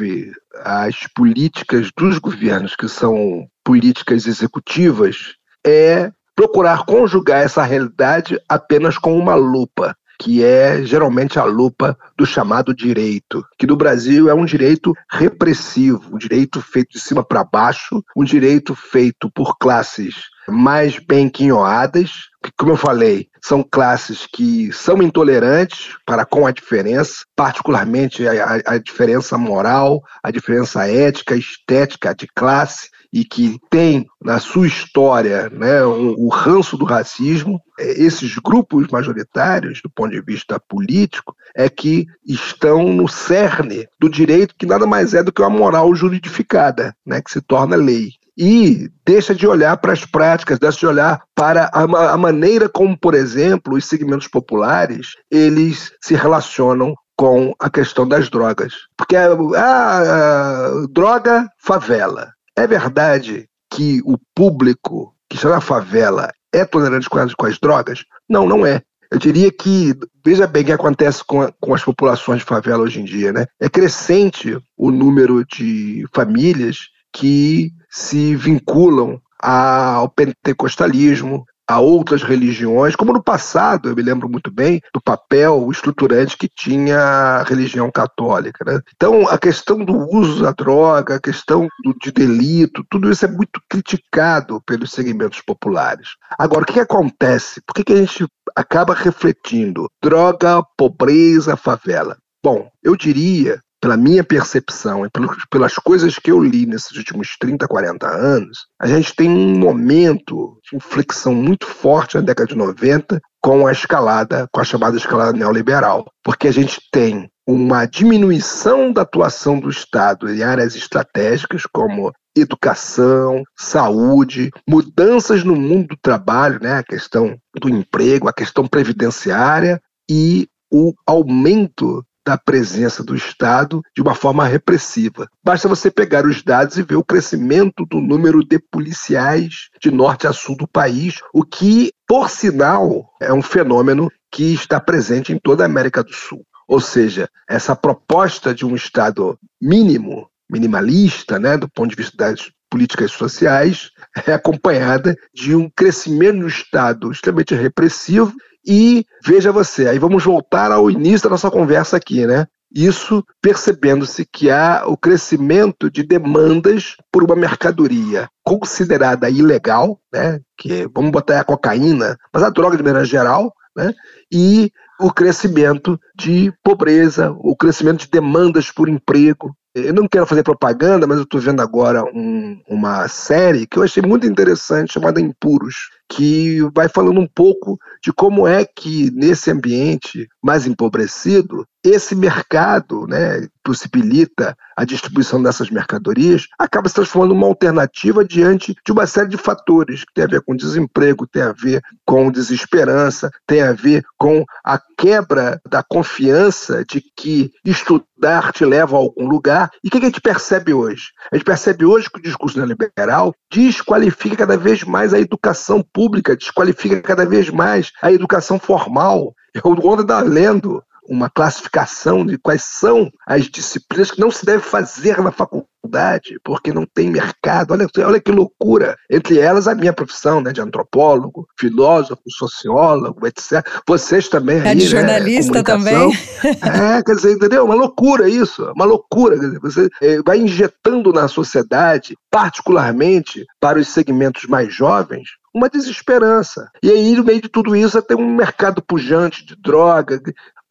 as políticas dos governos, que são políticas executivas, é procurar conjugar essa realidade apenas com uma lupa que é geralmente a lupa do chamado direito, que no Brasil é um direito repressivo, um direito feito de cima para baixo, um direito feito por classes mais bem quinhoadas, que, como eu falei, são classes que são intolerantes para com a diferença, particularmente a, a, a diferença moral, a diferença ética, estética de classe, e que tem na sua história né, o, o ranço do racismo, é, esses grupos majoritários, do ponto de vista político, é que estão no cerne do direito, que nada mais é do que uma moral juridificada, né, que se torna lei e deixa de olhar para as práticas, deixa de olhar para a, a, maneira como, por exemplo, os segmentos populares eles se relacionam com a questão das drogas. Porque a, a, a droga favela. É verdade que o público que está na favela é tolerante com as, com as drogas? Não, não é. Eu diria que, veja bem o que acontece com, a, com as populações de favela hoje em dia, né? É crescente o número de famílias que se vinculam ao pentecostalismo, a outras religiões, como no passado, eu me lembro muito bem do papel estruturante que tinha a religião católica. Né? Então, a questão do uso da droga, a questão do, de delito, tudo isso é muito criticado pelos segmentos populares. Agora, o que acontece? Por que, que a gente acaba refletindo droga, pobreza, favela? Bom, eu diria pela minha percepção e pelas coisas que eu li nesses últimos 30, 40 anos, a gente tem um momento de inflexão muito forte na década de 90 com a escalada, com a chamada escalada neoliberal, porque a gente tem uma diminuição da atuação do Estado em áreas estratégicas como educação, saúde, mudanças no mundo do trabalho, né, a questão do emprego, a questão previdenciária e o aumento da presença do Estado de uma forma repressiva. Basta você pegar os dados e ver o crescimento do número de policiais de norte a sul do país, o que, por sinal, é um fenômeno que está presente em toda a América do Sul. Ou seja, essa proposta de um Estado mínimo, minimalista, né, do ponto de vista das políticas sociais, é acompanhada de um crescimento do Estado extremamente repressivo e veja você, aí vamos voltar ao início da nossa conversa aqui, né? Isso percebendo-se que há o crescimento de demandas por uma mercadoria considerada ilegal, né? Que vamos botar a cocaína, mas a droga de maneira geral, né? E o crescimento de pobreza, o crescimento de demandas por emprego, eu não quero fazer propaganda, mas eu estou vendo agora um, uma série que eu achei muito interessante, chamada Impuros, que vai falando um pouco de como é que, nesse ambiente mais empobrecido, esse mercado, né, possibilita a distribuição dessas mercadorias, acaba se transformando numa alternativa diante de uma série de fatores que tem a ver com desemprego, tem a ver com desesperança, tem a ver com a quebra da confiança de que estudar te leva a algum lugar. E o que a gente percebe hoje? A gente percebe hoje que o discurso neoliberal desqualifica cada vez mais a educação pública, desqualifica cada vez mais a educação formal. Eu ontem estava lendo uma classificação de quais são as disciplinas que não se deve fazer na faculdade, porque não tem mercado. Olha, olha que loucura. Entre elas, a minha profissão né, de antropólogo, filósofo, sociólogo, etc. Vocês também. É aí, de né, jornalista também. É, quer dizer, entendeu? Uma loucura isso, uma loucura. Dizer, você é, vai injetando na sociedade, particularmente para os segmentos mais jovens, uma desesperança. E aí, no meio de tudo isso, tem um mercado pujante de droga.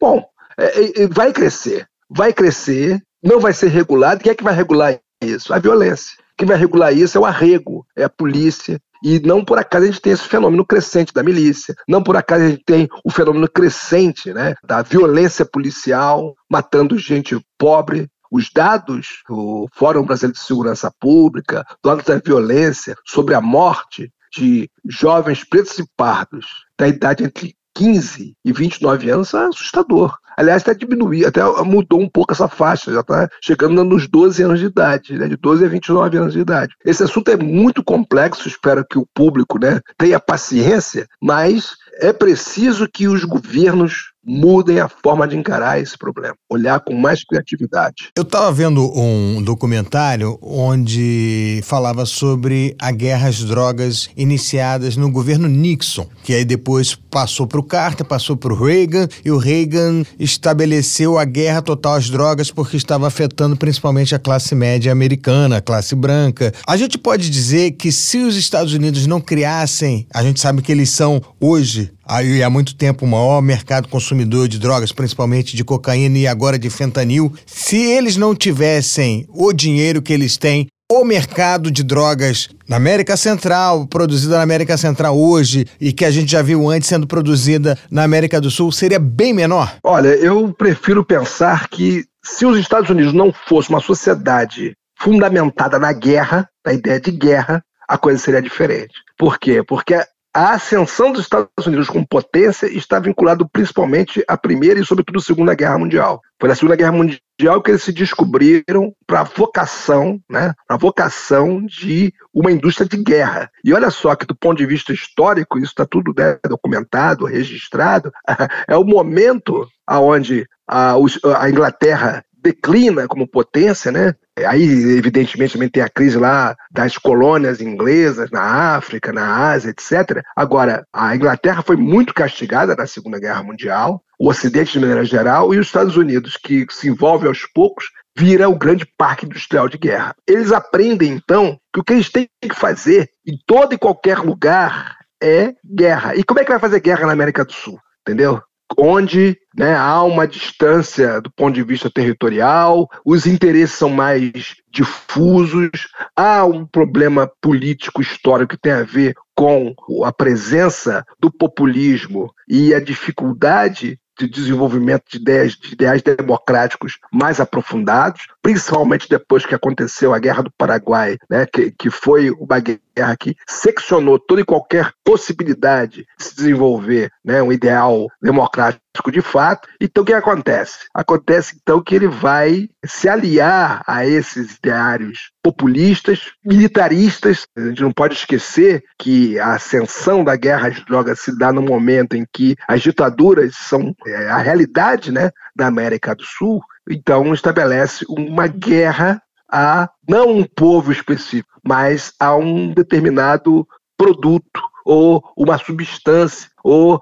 Bom, é, é, vai crescer, vai crescer, não vai ser regulado. Quem é que vai regular isso? A violência. Quem vai regular isso é o arrego, é a polícia. E não por acaso a gente tem esse fenômeno crescente da milícia, não por acaso a gente tem o fenômeno crescente né, da violência policial, matando gente pobre, os dados do Fórum Brasileiro de Segurança Pública, dados da violência sobre a morte de jovens pretos e pardos da idade entre 15 e 29 anos é assustador. Aliás, até diminuiu, até mudou um pouco essa faixa, já está chegando nos 12 anos de idade, né, de 12 a 29 anos de idade. Esse assunto é muito complexo, espero que o público né, tenha paciência, mas é preciso que os governos mudem a forma de encarar esse problema, olhar com mais criatividade. Eu estava vendo um documentário onde falava sobre a guerra às drogas iniciadas no governo Nixon, que aí depois passou para o Carter, passou para o Reagan, e o Reagan estabeleceu a guerra total às drogas porque estava afetando principalmente a classe média americana, a classe branca. A gente pode dizer que se os Estados Unidos não criassem, a gente sabe que eles são hoje aí há muito tempo o maior mercado consumidor de drogas, principalmente de cocaína e agora de fentanil. Se eles não tivessem o dinheiro que eles têm, o mercado de drogas na América Central, produzida na América Central hoje e que a gente já viu antes sendo produzida na América do Sul, seria bem menor? Olha, eu prefiro pensar que se os Estados Unidos não fosse uma sociedade fundamentada na guerra, na ideia de guerra, a coisa seria diferente. Por quê? Porque a ascensão dos Estados Unidos como potência está vinculado principalmente à Primeira e, sobretudo, à Segunda Guerra Mundial. Foi na Segunda Guerra Mundial que eles se descobriram para a vocação, né, a vocação de uma indústria de guerra. E olha só que, do ponto de vista histórico, isso está tudo né, documentado, registrado, é o momento aonde a, a Inglaterra declina como potência, né? Aí, evidentemente, também tem a crise lá das colônias inglesas na África, na Ásia, etc. Agora, a Inglaterra foi muito castigada na Segunda Guerra Mundial, o Ocidente, de maneira geral, e os Estados Unidos, que se envolve aos poucos, vira o grande parque industrial de guerra. Eles aprendem, então, que o que eles têm que fazer em todo e qualquer lugar é guerra. E como é que vai fazer guerra na América do Sul? Entendeu? Onde né, há uma distância do ponto de vista territorial, os interesses são mais difusos, há um problema político histórico que tem a ver com a presença do populismo e a dificuldade de desenvolvimento de ideias, de ideais democráticos mais aprofundados, principalmente depois que aconteceu a Guerra do Paraguai, né, que, que foi uma guerra que seccionou toda e qualquer possibilidade de se desenvolver né, um ideal democrático de fato. Então, o que acontece? Acontece, então, que ele vai se aliar a esses ideários populistas, militaristas. A gente não pode esquecer que a ascensão da guerra às drogas se dá no momento em que as ditaduras são é, a realidade né, da América do Sul. Então, estabelece uma guerra a não um povo específico, mas a um determinado produto ou uma substância ou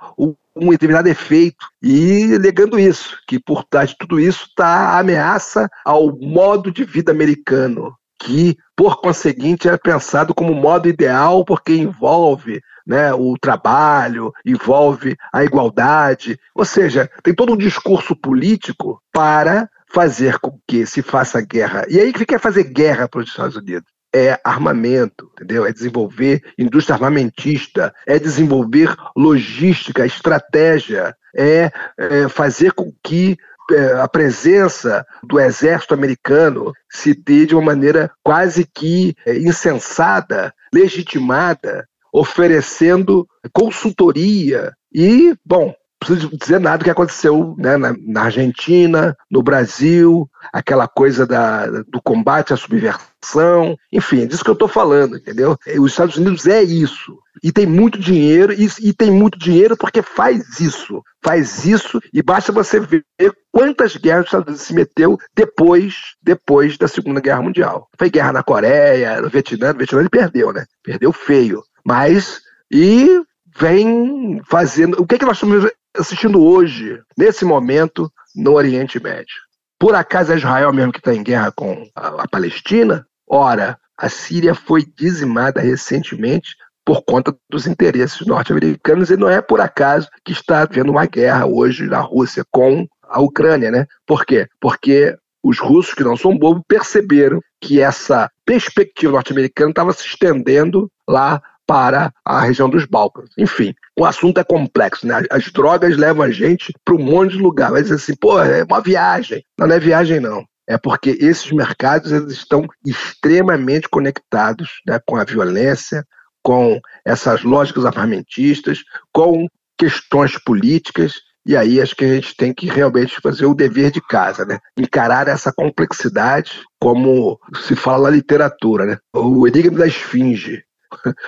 um determinado efeito. E negando isso, que por trás de tudo isso está a ameaça ao modo de vida americano, que por conseguinte é pensado como modo ideal porque envolve né, o trabalho, envolve a igualdade, ou seja, tem todo um discurso político para fazer com que se faça guerra. E aí que quer fazer guerra para os Estados Unidos? é armamento, entendeu? É desenvolver indústria armamentista, é desenvolver logística, estratégia, é, é fazer com que é, a presença do exército americano se dê de uma maneira quase que é, insensada, legitimada, oferecendo consultoria e, bom, preciso dizer nada do que aconteceu né, na, na, Argentina, no Brasil, aquela coisa da, do combate à subversão, enfim, é disso que eu estou falando, entendeu? Os Estados Unidos é isso. E tem muito dinheiro, e, e tem muito dinheiro porque faz isso. Faz isso, e basta você ver quantas guerras os Estados Unidos se meteu depois, depois da Segunda Guerra Mundial. Foi guerra na Coreia, no Vietnã, no Vietnã ele perdeu, né? Perdeu feio. Mas, e vem fazendo. O que, é que nós estamos assistindo hoje, nesse momento, no Oriente Médio. Por acaso é Israel mesmo que está em guerra com a, Palestina? Ora, a Síria foi dizimada recentemente por conta dos interesses norte-americanos e não é por acaso que está havendo uma guerra hoje na Rússia com a Ucrânia, né? Por quê? Porque os russos, que não são bobos, perceberam que essa perspectiva norte-americana estava se estendendo lá para a região dos Balcãs. Enfim, o assunto é complexo, né? As drogas levam a gente para um monte de lugar. Vai dizer assim, pô, é uma viagem. Não, não é viagem, não. É porque esses mercados eles estão extremamente conectados né, com a violência, com essas lógicas armamentistas, com questões políticas, e aí acho que a gente tem que realmente fazer o dever de casa, né? Encarar essa complexidade como se fala na literatura, né? O enigma da esfinge.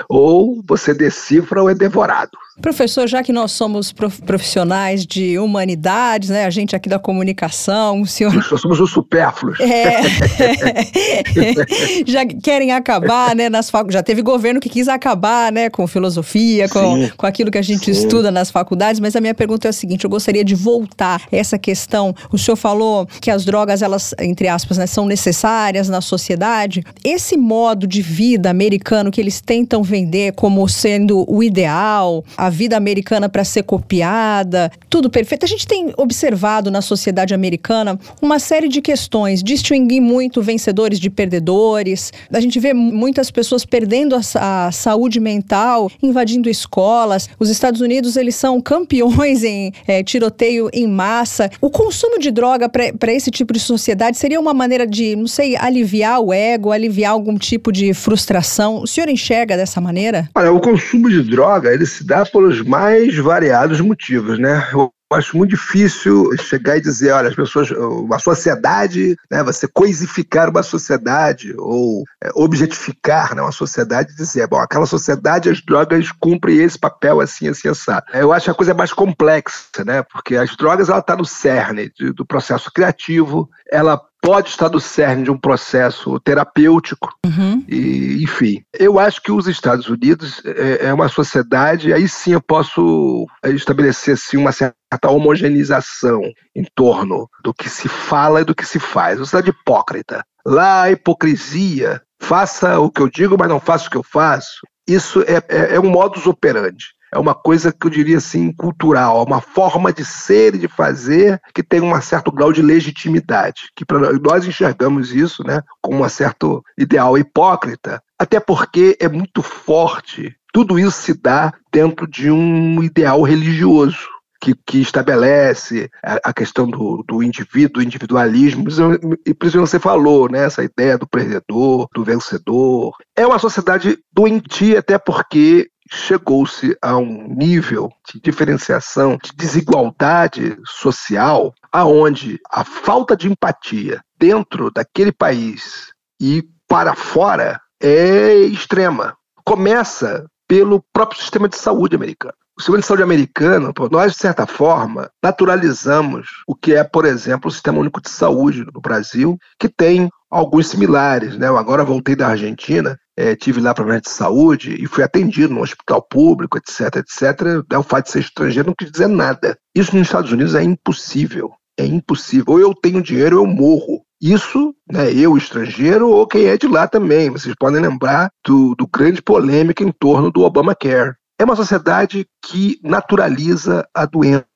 Ou você decifra ou é devorado. Professor, já que nós somos profissionais de humanidades, né? A gente aqui da comunicação, o senhor. Nós somos os supérfluos. É. já querem acabar, né? Nas fac... Já teve governo que quis acabar, né? Com filosofia, com, com aquilo que a gente sim. estuda nas faculdades. Mas a minha pergunta é a seguinte: eu gostaria de voltar a essa questão. O senhor falou que as drogas, elas, entre aspas, né, são necessárias na sociedade. Esse modo de vida americano que eles tentam vender como sendo o ideal a vida americana para ser copiada, tudo perfeito. A gente tem observado na sociedade americana uma série de questões, distinguir muito vencedores de perdedores. A gente vê muitas pessoas perdendo a, a saúde mental, invadindo escolas. Os Estados Unidos, eles são campeões em é, tiroteio em massa. O consumo de droga para esse tipo de sociedade seria uma maneira de, não sei, aliviar o ego, aliviar algum tipo de frustração. O senhor enxerga dessa maneira? Olha, o consumo de droga, ele se dá pelos mais variados motivos, né? acho muito difícil chegar e dizer, olha, as pessoas, uma sociedade, né, você coisificar uma sociedade ou é, objetificar né, uma sociedade e dizer, bom, aquela sociedade, as drogas cumprem esse papel assim, assim, assado. Eu acho que a coisa é mais complexa, né, porque as drogas, ela está no cerne do processo criativo, ela pode estar no cerne de um processo terapêutico, uhum. e, enfim. Eu acho que os Estados Unidos é, é, uma sociedade, aí sim eu posso estabelecer assim, uma certa homogeneização em torno do que se fala e do que se faz. Uma sociedade hipócrita. Lá a hipocrisia, faça o que eu digo, mas não faça o que eu faço. Isso é, é, é um modus operandi é uma coisa que eu diria assim cultural, uma forma de ser e de fazer que tem um certo grau de legitimidade, que para nós enxergamos isso, né, como um certo ideal hipócrita, até porque é muito forte. Tudo isso se dá dentro de um ideal religioso. Que, que, estabelece a, questão do, do indivíduo, do individualismo, e por isso você falou, né, essa ideia do perdedor, do vencedor. É uma sociedade doentia, até porque chegou-se a um nível de diferenciação, de desigualdade social, aonde a falta de empatia dentro daquele país e para fora é extrema. Começa pelo próprio sistema de saúde americano. O sistema de saúde americano, nós, de certa forma, naturalizamos o que é, por exemplo, o Sistema Único de Saúde no Brasil, que tem alguns similares. Né? Eu agora voltei da Argentina é, tive lá problemas de saúde e fui atendido no hospital público, etc, etc. É, o fato de ser estrangeiro não quer dizer nada. Isso nos Estados Unidos é impossível. É impossível. Ou eu tenho dinheiro ou eu morro. Isso, né, eu estrangeiro ou quem é de lá também. Vocês podem lembrar do, do grande polêmica em torno do Obamacare. É uma sociedade que naturaliza a doença.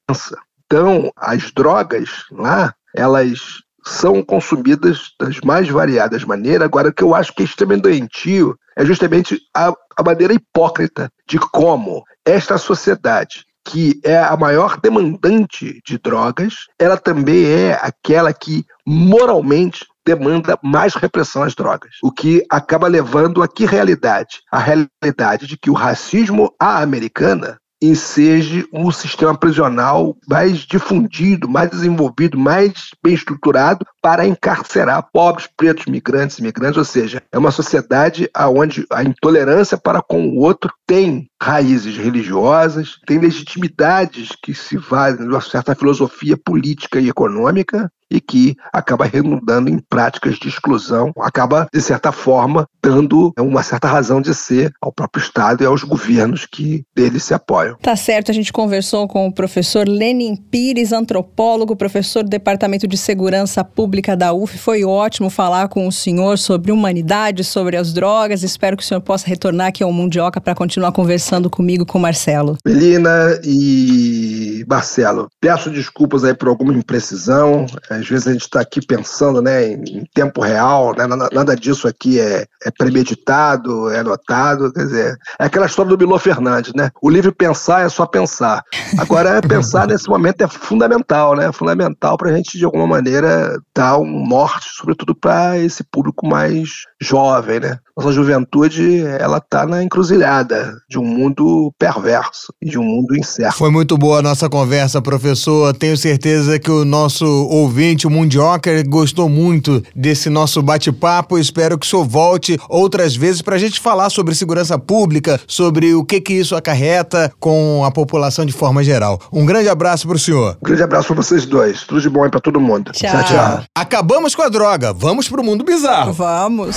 Então, as drogas lá, elas são consumidas das mais variadas maneiras. Agora, o que eu acho que é extremamente doentio é justamente a, a maneira hipócrita de como esta sociedade que é a maior demandante de drogas, ela também é aquela que moralmente demanda mais repressão às drogas, o que acaba levando a que realidade? A realidade de que o racismo à americana enseje um sistema prisional mais difundido, mais desenvolvido, mais bem estruturado para encarcerar pobres, pretos, migrantes, imigrantes, ou seja, é uma sociedade onde a intolerância para com o outro tem raízes religiosas, tem legitimidades que se valem de uma certa filosofia política e econômica, e que acaba redundando em práticas de exclusão, acaba, de certa forma, dando uma certa razão de ser ao próprio Estado e aos governos que dele se apoiam. Tá certo, a gente conversou com o professor Lenin Pires, antropólogo, professor do Departamento de Segurança Pública da UF. Foi ótimo falar com o senhor sobre humanidade, sobre as drogas. Espero que o senhor possa retornar aqui ao Mundioca para continuar conversando comigo com o Marcelo. Melina e Marcelo, peço desculpas aí por alguma imprecisão. Às vezes a gente está aqui pensando né, em, tempo real, né? nada, disso aqui é, é, premeditado, é anotado. Quer dizer, é aquela história do Milô Fernandes, né? O livre pensar é só pensar. Agora, pensar nesse momento é fundamental, né? Fundamental para a gente, de alguma maneira, dar um norte, sobretudo para esse público mais jovem, né? Nossa juventude, ela está na encruzilhada de um mundo perverso e de um mundo incerto. Foi muito boa a nossa conversa, professor. Tenho certeza que o nosso ouvinte, o Mundioker, gostou muito desse nosso bate-papo. Espero que o senhor volte outras vezes para a gente falar sobre segurança pública, sobre o que que isso acarreta com a população de forma geral. Um grande abraço para o senhor. Um grande abraço para vocês dois. Tudo de bom aí para todo mundo. Tchau. tchau, tchau. Acabamos com a droga. Vamos pro mundo bizarro. Vamos.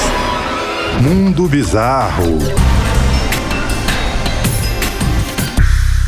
Mundo Bizarro.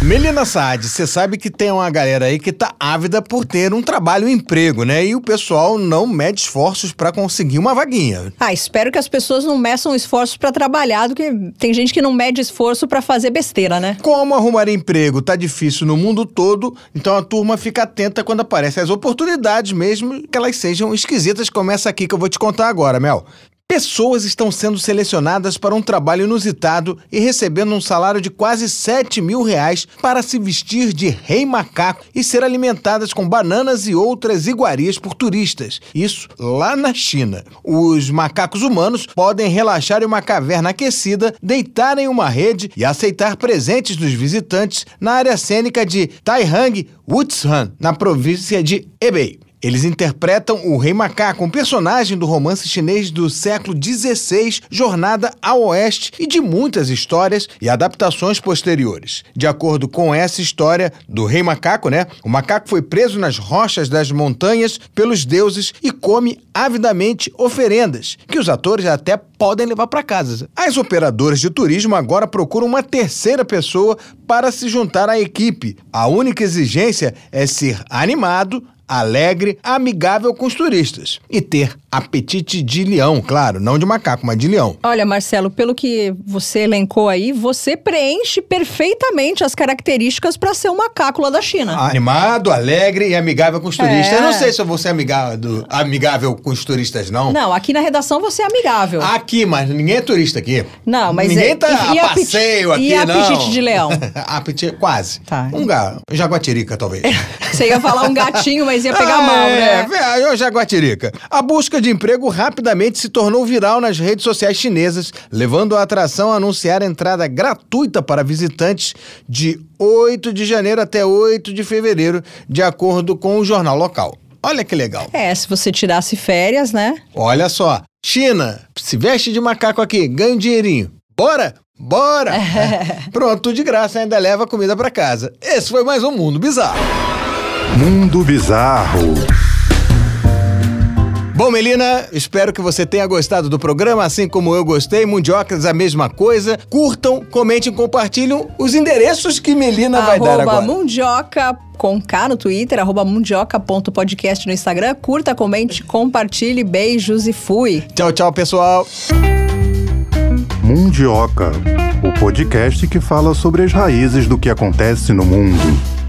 Melina Saad, você sabe que tem uma galera aí que tá ávida por ter um trabalho e um emprego, né? E o pessoal não mede esforços para conseguir uma vaguinha. Ah, espero que as pessoas não meçam esforços para trabalhar, do que tem gente que não mede esforço para fazer besteira, né? Como arrumar emprego tá difícil no mundo todo, então a turma fica atenta quando aparecem as oportunidades, mesmo que elas sejam esquisitas. Começa aqui que eu vou te contar agora, Mel. Pessoas estão sendo selecionadas para um trabalho inusitado e recebendo um salário de quase 7 mil reais para se vestir de rei macaco e ser alimentadas com bananas e outras iguarias por turistas. Isso lá na China. Os macacos humanos podem relaxar em uma caverna aquecida, deitar em uma rede e aceitar presentes dos visitantes na área cênica de Taihang, Wuhan, na província de Hebei. Eles interpretam o Rei Macaco, um personagem do romance chinês do século XVI, Jornada ao Oeste, e de muitas histórias e adaptações posteriores. De acordo com essa história do Rei Macaco, né? O macaco foi preso nas rochas das montanhas pelos deuses e come avidamente oferendas, que os atores até podem levar para casa. As operadoras de turismo agora procuram uma terceira pessoa para se juntar à equipe. A única exigência é ser animado, alegre, amigável com os turistas e ter apetite de leão, claro, não de macaco, mas de leão. Olha, Marcelo, pelo que você elencou aí, você preenche perfeitamente as características para ser um macaco lá da China. Animado, alegre e amigável com os turistas. É. Eu não sei se eu vou ser amigável, amigável com os turistas, não. Não, aqui na redação você é amigável. Aqui, mas ninguém é turista aqui. Não, mas ninguém é, tá e, a passeio aqui, e não. E apetite de leão? apetite, quase. Tá. Um ga, jaguatirica, talvez. você ia falar um gatinho, mas ia pegar ah, mal, né? É, é, jaguatirica. A busca de emprego rapidamente se tornou viral nas redes sociais chinesas, levando a atração a anunciar entrada gratuita para visitantes de 8 de janeiro até 8 de fevereiro, de acordo com o jornal local. Olha que legal. É, se você tirasse férias, né? Olha só. China, se veste de macaco aqui, ganha um dinheirinho. Bora? Bora! Pronto, tudo de graça, ainda leva comida para casa. Esse foi mais um Mundo Bizarro. Mundo Bizarro. Bom, Melina, espero que você tenha gostado do programa, assim como eu gostei. Mundiocas, a mesma coisa. Curtam, comentem, compartilhem os endereços que Melina arroba vai dar agora. Mundioca com K no Twitter, arroba mundioca.podcast no Instagram. Curta, comente, compartilhe. Beijos e fui. Tchau, tchau, pessoal. Mundioca, o podcast que fala sobre as raízes do que acontece no mundo.